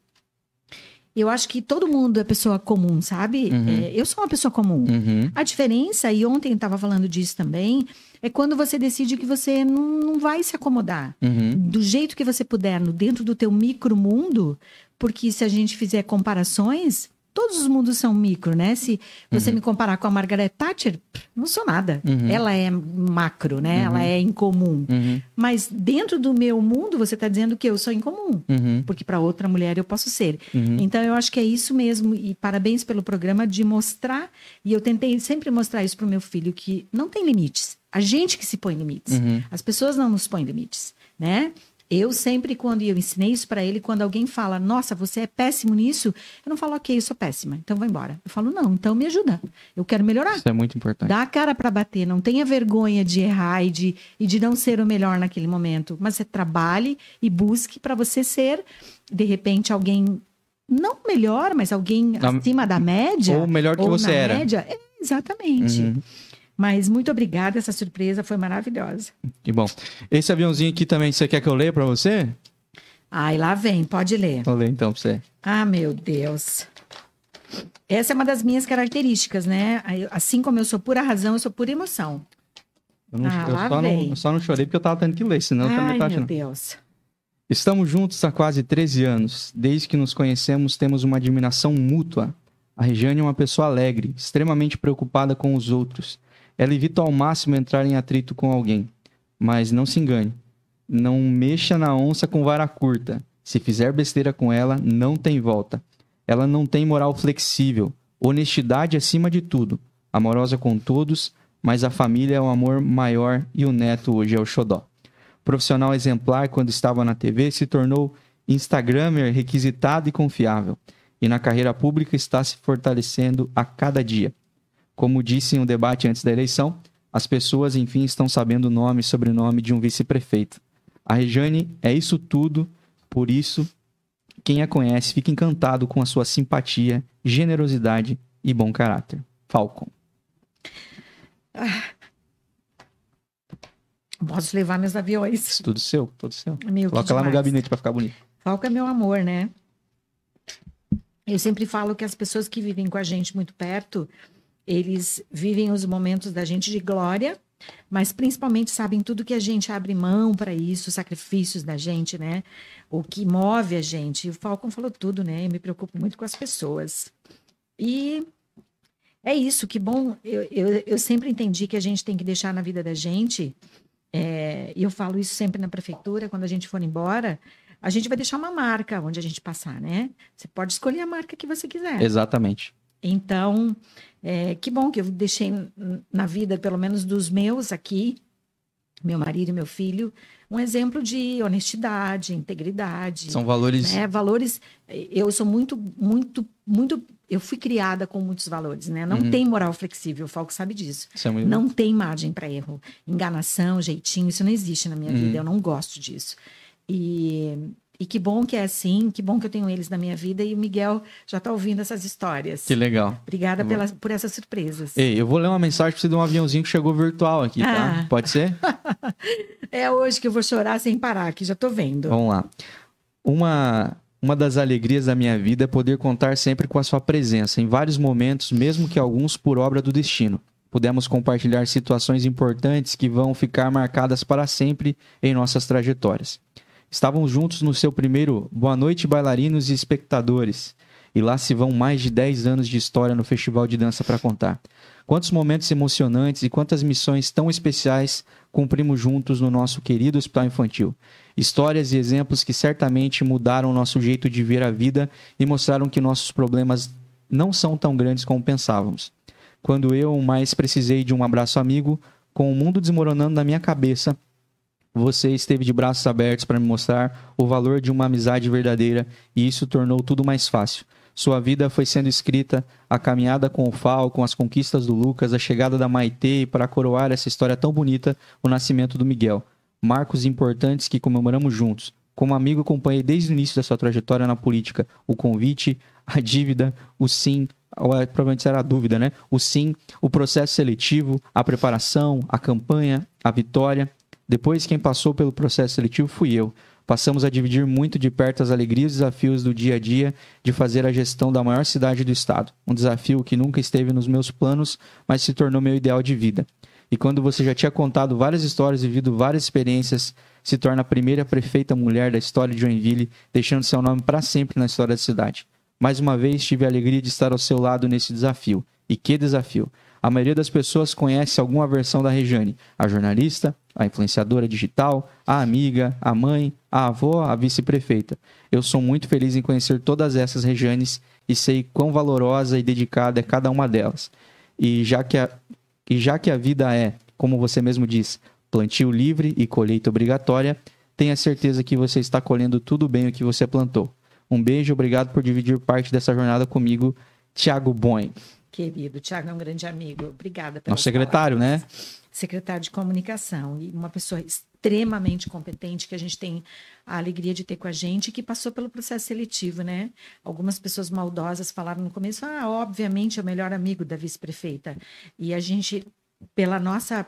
eu acho que todo mundo é pessoa comum, sabe? Uhum. É, eu sou uma pessoa comum. Uhum. A diferença, e ontem estava falando disso também, é quando você decide que você não, não vai se acomodar. Uhum. Do jeito que você puder, no, dentro do teu micromundo, porque se a gente fizer comparações, todos os mundos são micro, né? Se você uhum. me comparar com a Margaret Thatcher, não sou nada. Uhum. Ela é macro, né? Uhum. Ela é incomum. Uhum. Mas dentro do meu mundo, você está dizendo que eu sou incomum. Uhum. Porque para outra mulher eu posso ser. Uhum. Então eu acho que é isso mesmo. E parabéns pelo programa de mostrar. E eu tentei sempre mostrar isso para o meu filho, que não tem limites. A gente que se põe limites. As pessoas não nos põem limites, né? Eu sempre, quando eu ensinei isso para ele, quando alguém fala, nossa, você é péssimo nisso, eu não falo, ok, eu sou péssima, então vou embora. Eu falo, não, então me ajuda. Eu quero melhorar. Isso é muito importante. Dá a cara para bater, não tenha vergonha de errar e de, e de não ser o melhor naquele momento. Mas você trabalhe e busque para você ser, de repente, alguém não melhor, mas alguém Na- acima da média. Ou melhor que ou você na era. Média. É, exatamente. Uhum. Mas muito obrigada, essa surpresa foi maravilhosa. Que bom. Esse aviãozinho aqui também, você quer que eu leia pra você? Ai, lá vem, pode ler. Vou ler então pra você. Ah, meu Deus. Essa é uma das minhas características, né? Assim como eu sou pura razão, eu sou pura emoção. Eu, não- Ah, eu lá só, não, eu só não chorei porque eu tava tendo que ler, senão eu também Ai, tava meu. Deus. Estamos juntos há quase 13 anos. Desde que nos conhecemos, temos uma admiração mútua. A Regiane é uma pessoa alegre, extremamente preocupada com os outros. Ela evita ao máximo entrar em atrito com alguém. Mas não se engane. Não mexa na onça com vara curta. Se fizer besteira com ela, não tem volta. Ela não tem moral flexível. Honestidade acima de tudo. Amorosa com todos, mas a família é o amor maior e o neto hoje é o xodó profissional exemplar quando estava na TV, se tornou Instagrammer requisitado e confiável. E na carreira pública está se fortalecendo a cada dia. Como disse em um debate antes da eleição, as pessoas enfim estão sabendo o nome e sobrenome de um vice-prefeito. A Rejane é isso tudo, por isso, quem a conhece fica encantado com a sua simpatia, generosidade e bom caráter. Falcon. Posso levar meus aviões. Isso tudo seu, tudo seu. Coloca lá no gabinete para ficar bonito. Falco é meu amor, né? Eu sempre falo que as pessoas que vivem com a gente muito perto, eles vivem os momentos da gente de glória, mas principalmente sabem tudo que a gente abre mão para isso, os sacrifícios da gente, né? O que move a gente. O Falcon falou tudo, né? Eu me preocupo muito com as pessoas. E é isso, que bom. Eu, eu, eu sempre entendi que a gente tem que deixar na vida da gente, é, e eu falo isso sempre na prefeitura, quando a gente for embora, a gente vai deixar uma marca onde a gente passar, né? Você pode escolher a marca que você quiser. Exatamente. Então, é, que bom que eu deixei na vida, pelo menos dos meus aqui, meu marido e meu filho, um exemplo de honestidade, integridade. São valores né? Valores. Eu sou muito, muito, muito. Eu fui criada com muitos valores, né? Não Uhum. tem moral flexível, o Falco sabe disso. Isso é muito Não tem margem para erro. Enganação, jeitinho, isso não existe na minha Uhum. vida. Eu não gosto disso. E, e que bom que é assim, que bom que eu tenho eles na minha vida e o Miguel já está ouvindo essas histórias. Que legal. Obrigada pelas, por essas surpresas. Ei, eu vou ler uma mensagem pra você de um aviãozinho que chegou virtual aqui, tá? Ah. Pode ser? É hoje que eu vou chorar sem parar, que já tô vendo. Vamos lá. Uma, uma das alegrias da minha vida é poder contar sempre com a sua presença, em vários momentos, mesmo que alguns por obra do destino. Pudemos compartilhar situações importantes que vão ficar marcadas para sempre em nossas trajetórias. Estávamos juntos no seu primeiro Boa Noite Bailarinos e Espectadores. E lá se vão mais de 10 anos de história no Festival de Dança para contar. Quantos momentos emocionantes e quantas missões tão especiais cumprimos juntos no nosso querido Hospital Infantil. Histórias e exemplos que certamente mudaram o nosso jeito de ver a vida e mostraram que nossos problemas não são tão grandes como pensávamos. Quando eu mais precisei de um abraço amigo, com o mundo desmoronando na minha cabeça, você esteve de braços abertos para me mostrar o valor de uma amizade verdadeira e isso tornou tudo mais fácil. Sua vida foi sendo escrita, a caminhada com o Fal, com as conquistas do Lucas, a chegada da Maitê e para coroar essa história tão bonita, o nascimento do Miguel. Marcos importantes que comemoramos juntos. Como amigo, acompanhei desde o início da sua trajetória na política o convite, a dívida, o sim, é, provavelmente era a dúvida, né? O sim, o processo seletivo, a preparação, a campanha, a vitória. Depois, quem passou pelo processo seletivo fui eu. Passamos a dividir muito de perto as alegrias e desafios do dia a dia de fazer a gestão da maior cidade do estado. Um desafio que nunca esteve nos meus planos, mas se tornou meu ideal de vida. E quando você já tinha contado várias histórias e vivido várias experiências, se torna a primeira prefeita mulher da história de Joinville, deixando seu nome para sempre na história da cidade. Mais uma vez tive a alegria de estar ao seu lado nesse desafio. E que desafio! A maioria das pessoas conhece alguma versão da Rejane: a jornalista, a influenciadora digital, a amiga, a mãe, a avó, a vice-prefeita. Eu sou muito feliz em conhecer todas essas Rejanes e sei quão valorosa e dedicada é cada uma delas. E já que a, e já que a vida é, como você mesmo diz, plantio livre e colheita obrigatória, tenha certeza que você está colhendo tudo bem o que você plantou. Um beijo, obrigado por dividir parte dessa jornada comigo, Thiago Boing. Querido, Thiago é um grande amigo. Obrigada pelo Nosso secretário, palavras. né? Secretário de comunicação e uma pessoa extremamente competente que a gente tem a alegria de ter com a gente, que passou pelo processo seletivo, né? Algumas pessoas maldosas falaram no começo, ah, obviamente é o melhor amigo da vice-prefeita. E a gente, pela nossa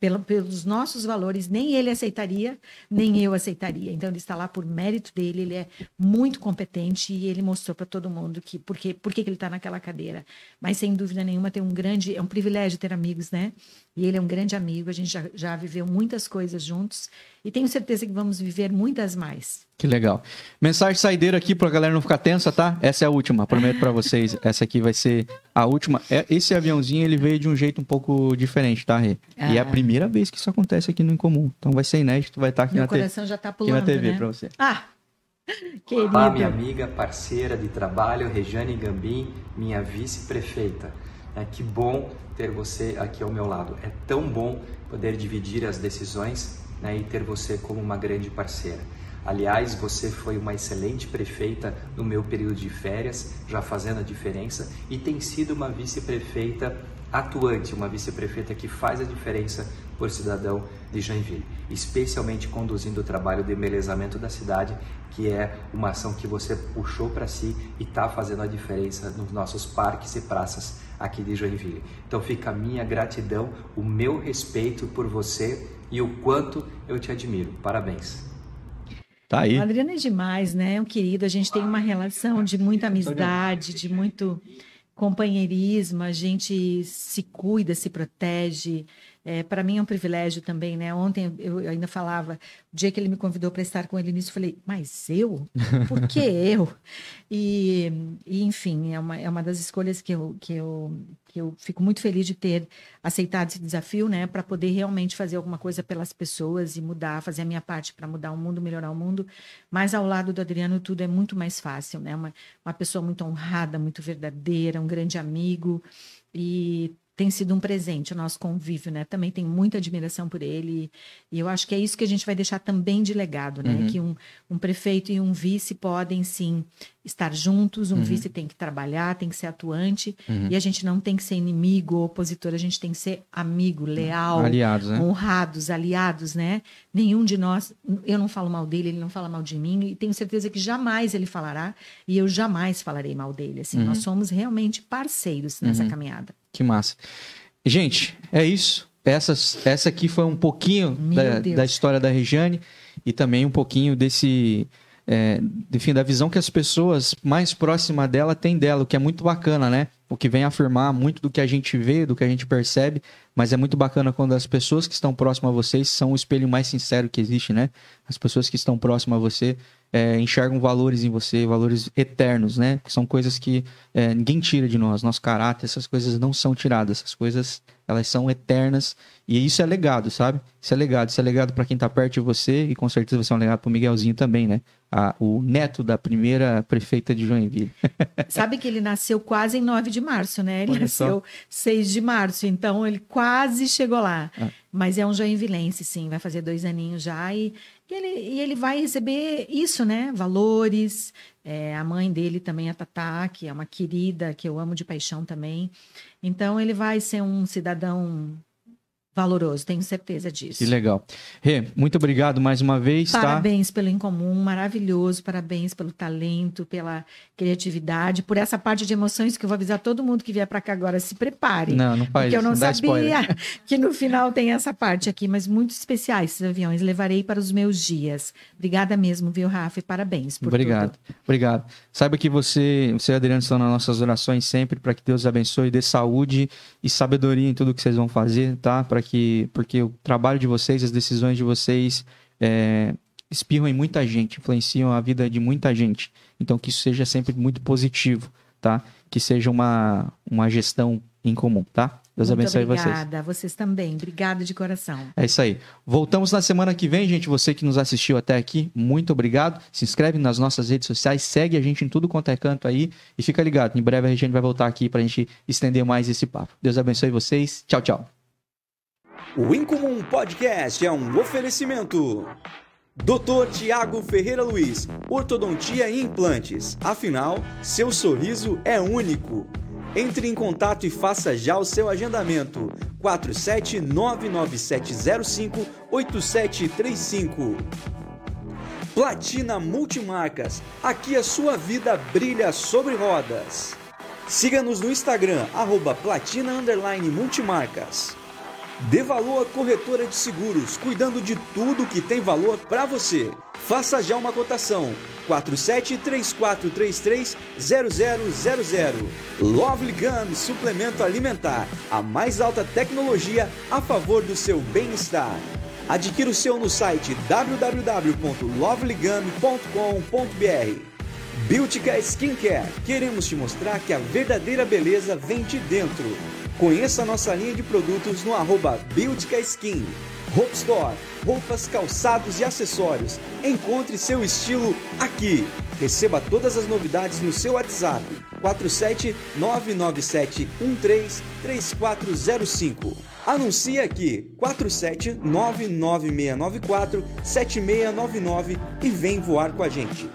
pelo, pelos nossos valores, nem ele aceitaria, nem eu aceitaria. Então, ele está lá por mérito dele, ele é muito competente e ele mostrou para todo mundo que por que, ele está naquela cadeira. Mas, sem dúvida nenhuma, tem um grande, é um privilégio ter amigos, né? E ele é um grande amigo, a gente já, já viveu muitas coisas juntos e tenho certeza que vamos viver muitas mais. Que legal. Mensagem saideira aqui para a galera não ficar tensa, tá? Essa é a última, prometo para vocês. Essa aqui vai ser a última. É, esse aviãozinho ele veio de um jeito um pouco diferente, tá, Rê? Ah. E é a ah. primeira vez que isso acontece aqui no Incomum. Então vai ser inédito, vai estar aqui Meu na, coração já tá pulando, aqui na TV né? para você. Ah! Querido. Olá, minha amiga, parceira de trabalho, Rejane Gambim, minha vice-prefeita. É, que bom ter você aqui ao meu lado. É tão bom poder dividir as decisões né, e ter você como uma grande parceira. Aliás, você foi uma excelente prefeita no meu período de férias, já fazendo a diferença, e tem sido uma vice-prefeita atuante, uma vice-prefeita que faz a diferença por cidadão de Joinville, especialmente conduzindo o trabalho de embelezamento da cidade, que é uma ação que você puxou para si e está fazendo a diferença nos nossos parques e praças aqui de Joinville. Então fica a minha gratidão, o meu respeito por você e o quanto eu te admiro. Parabéns. Tá aí. O Adriano é demais, né? É um querido. A gente tem uma relação de muita amizade, de muito companheirismo. A gente se cuida, se protege. É, para mim é um privilégio também, né? Ontem eu, ainda falava, o dia que ele me convidou para estar com ele nisso, eu falei, mas eu? Por que eu? E, e, enfim, é uma, é uma das escolhas que eu, que, eu, que eu fico muito feliz de ter aceitado esse desafio, né? Para poder realmente fazer alguma coisa pelas pessoas e mudar, fazer a minha parte para mudar o mundo, melhorar o mundo. Mas ao lado do Adriano, tudo é muito mais fácil, né? Uma, uma pessoa muito honrada, muito verdadeira, um grande amigo. E tem sido um presente o nosso convívio, né? Também tenho muita admiração por ele e eu acho que é isso que a gente vai deixar também de legado, né? Uhum. Que um, um, prefeito e um vice podem sim estar juntos, um uhum. vice tem que trabalhar, tem que ser atuante uhum. e a gente não tem que ser inimigo ou opositor, a gente tem que ser amigo, leal, aliados, né? honrados, aliados, né? Nenhum de nós, eu não falo mal dele, ele não fala mal de mim e tenho certeza que jamais ele falará e eu jamais falarei mal dele. Assim, nós uhum. somos realmente parceiros nessa uhum. caminhada. Que massa. Gente, é isso. Essa, essa aqui foi um pouquinho da, da, história da Regiane e também um pouquinho desse. É, enfim, da visão que as pessoas mais próximas dela têm dela, o que é muito bacana, né? O que vem afirmar muito do que a gente vê, do que a gente percebe, mas é muito bacana quando as pessoas que estão próximas a vocês são o espelho mais sincero que existe, né? As pessoas que estão próximas a você é, enxergam valores em você, valores eternos, né? Que são coisas que é, ninguém tira de nós. Nosso caráter, essas coisas não são tiradas. Essas coisas, elas são eternas. E isso é legado, sabe? Isso é legado. Isso é legado para quem tá perto de você e com certeza vai ser um legado pro Miguelzinho também, né? A, o neto da primeira prefeita de Joinville. Sabe que ele nasceu quase em 9 de março, né? Ele Olha nasceu só. 6 de março, então ele quase chegou lá. Ah. Mas é um joinvilense, sim, vai fazer dois aninhos já e e ele, e ele vai receber isso, né? Valores. É, a mãe dele também, a Tatá, que é uma querida, que eu amo de paixão também. Então, ele vai ser um cidadão valoroso, tenho certeza disso. Que legal. Rê, muito obrigado mais uma vez. Tá? Parabéns tá? pelo incomum, maravilhoso, parabéns pelo talento, pela criatividade, por essa parte de emoções que eu vou avisar todo mundo que vier para cá agora, se prepare. Não, não faz Porque eu não, não sabia que no final tem essa parte aqui, mas muito especiais esses aviões, levarei para os meus dias. Obrigada mesmo, viu, Rafa, e parabéns por obrigado, tudo. Obrigado. Saiba que você, você e Adriano estão nas nossas orações sempre para que Deus abençoe, dê saúde e sabedoria em tudo que vocês vão fazer, tá? Para que porque o trabalho de vocês, as decisões de vocês é, espirram em muita gente, influenciam a vida de muita gente. Então que isso seja sempre muito positivo, tá? Que seja uma, uma gestão em comum, tá? Deus Muito abençoe obrigada. vocês. Obrigada, vocês também. Obrigada de coração. É isso aí. Voltamos na semana que vem, gente. Você que nos assistiu até aqui, muito obrigado. Se inscreve nas nossas redes sociais, segue a gente em tudo quanto é canto aí e fica ligado. Em breve a gente vai voltar aqui para a gente estender mais esse papo. Deus abençoe vocês. Tchau, tchau. O Incomum Podcast é um oferecimento. Dr. Tiago Ferreira Luiz, Ortodontia e Implantes. Afinal, seu sorriso é único. Entre em contato e faça já o seu agendamento. 47997058735. Platina Multimarcas. Aqui a sua vida brilha sobre rodas. Siga-nos no Instagram, arroba platina multimarcas. Dê valor Corretora de Seguros, cuidando de tudo que tem valor para você. Faça já uma cotação. 4734330000. Lovely Gum Suplemento Alimentar. A mais alta tecnologia a favor do seu bem-estar. Adquira o seu no site www.lovelygum.com.br. Beautica Skincare. Queremos te mostrar que a verdadeira beleza vem de dentro. Conheça nossa linha de produtos no arroba Skin. Hope Store, roupas, calçados e acessórios. Encontre seu estilo aqui. Receba todas as novidades no seu WhatsApp 47 3405. Anuncie aqui 47 7699 7699 e vem voar com a gente.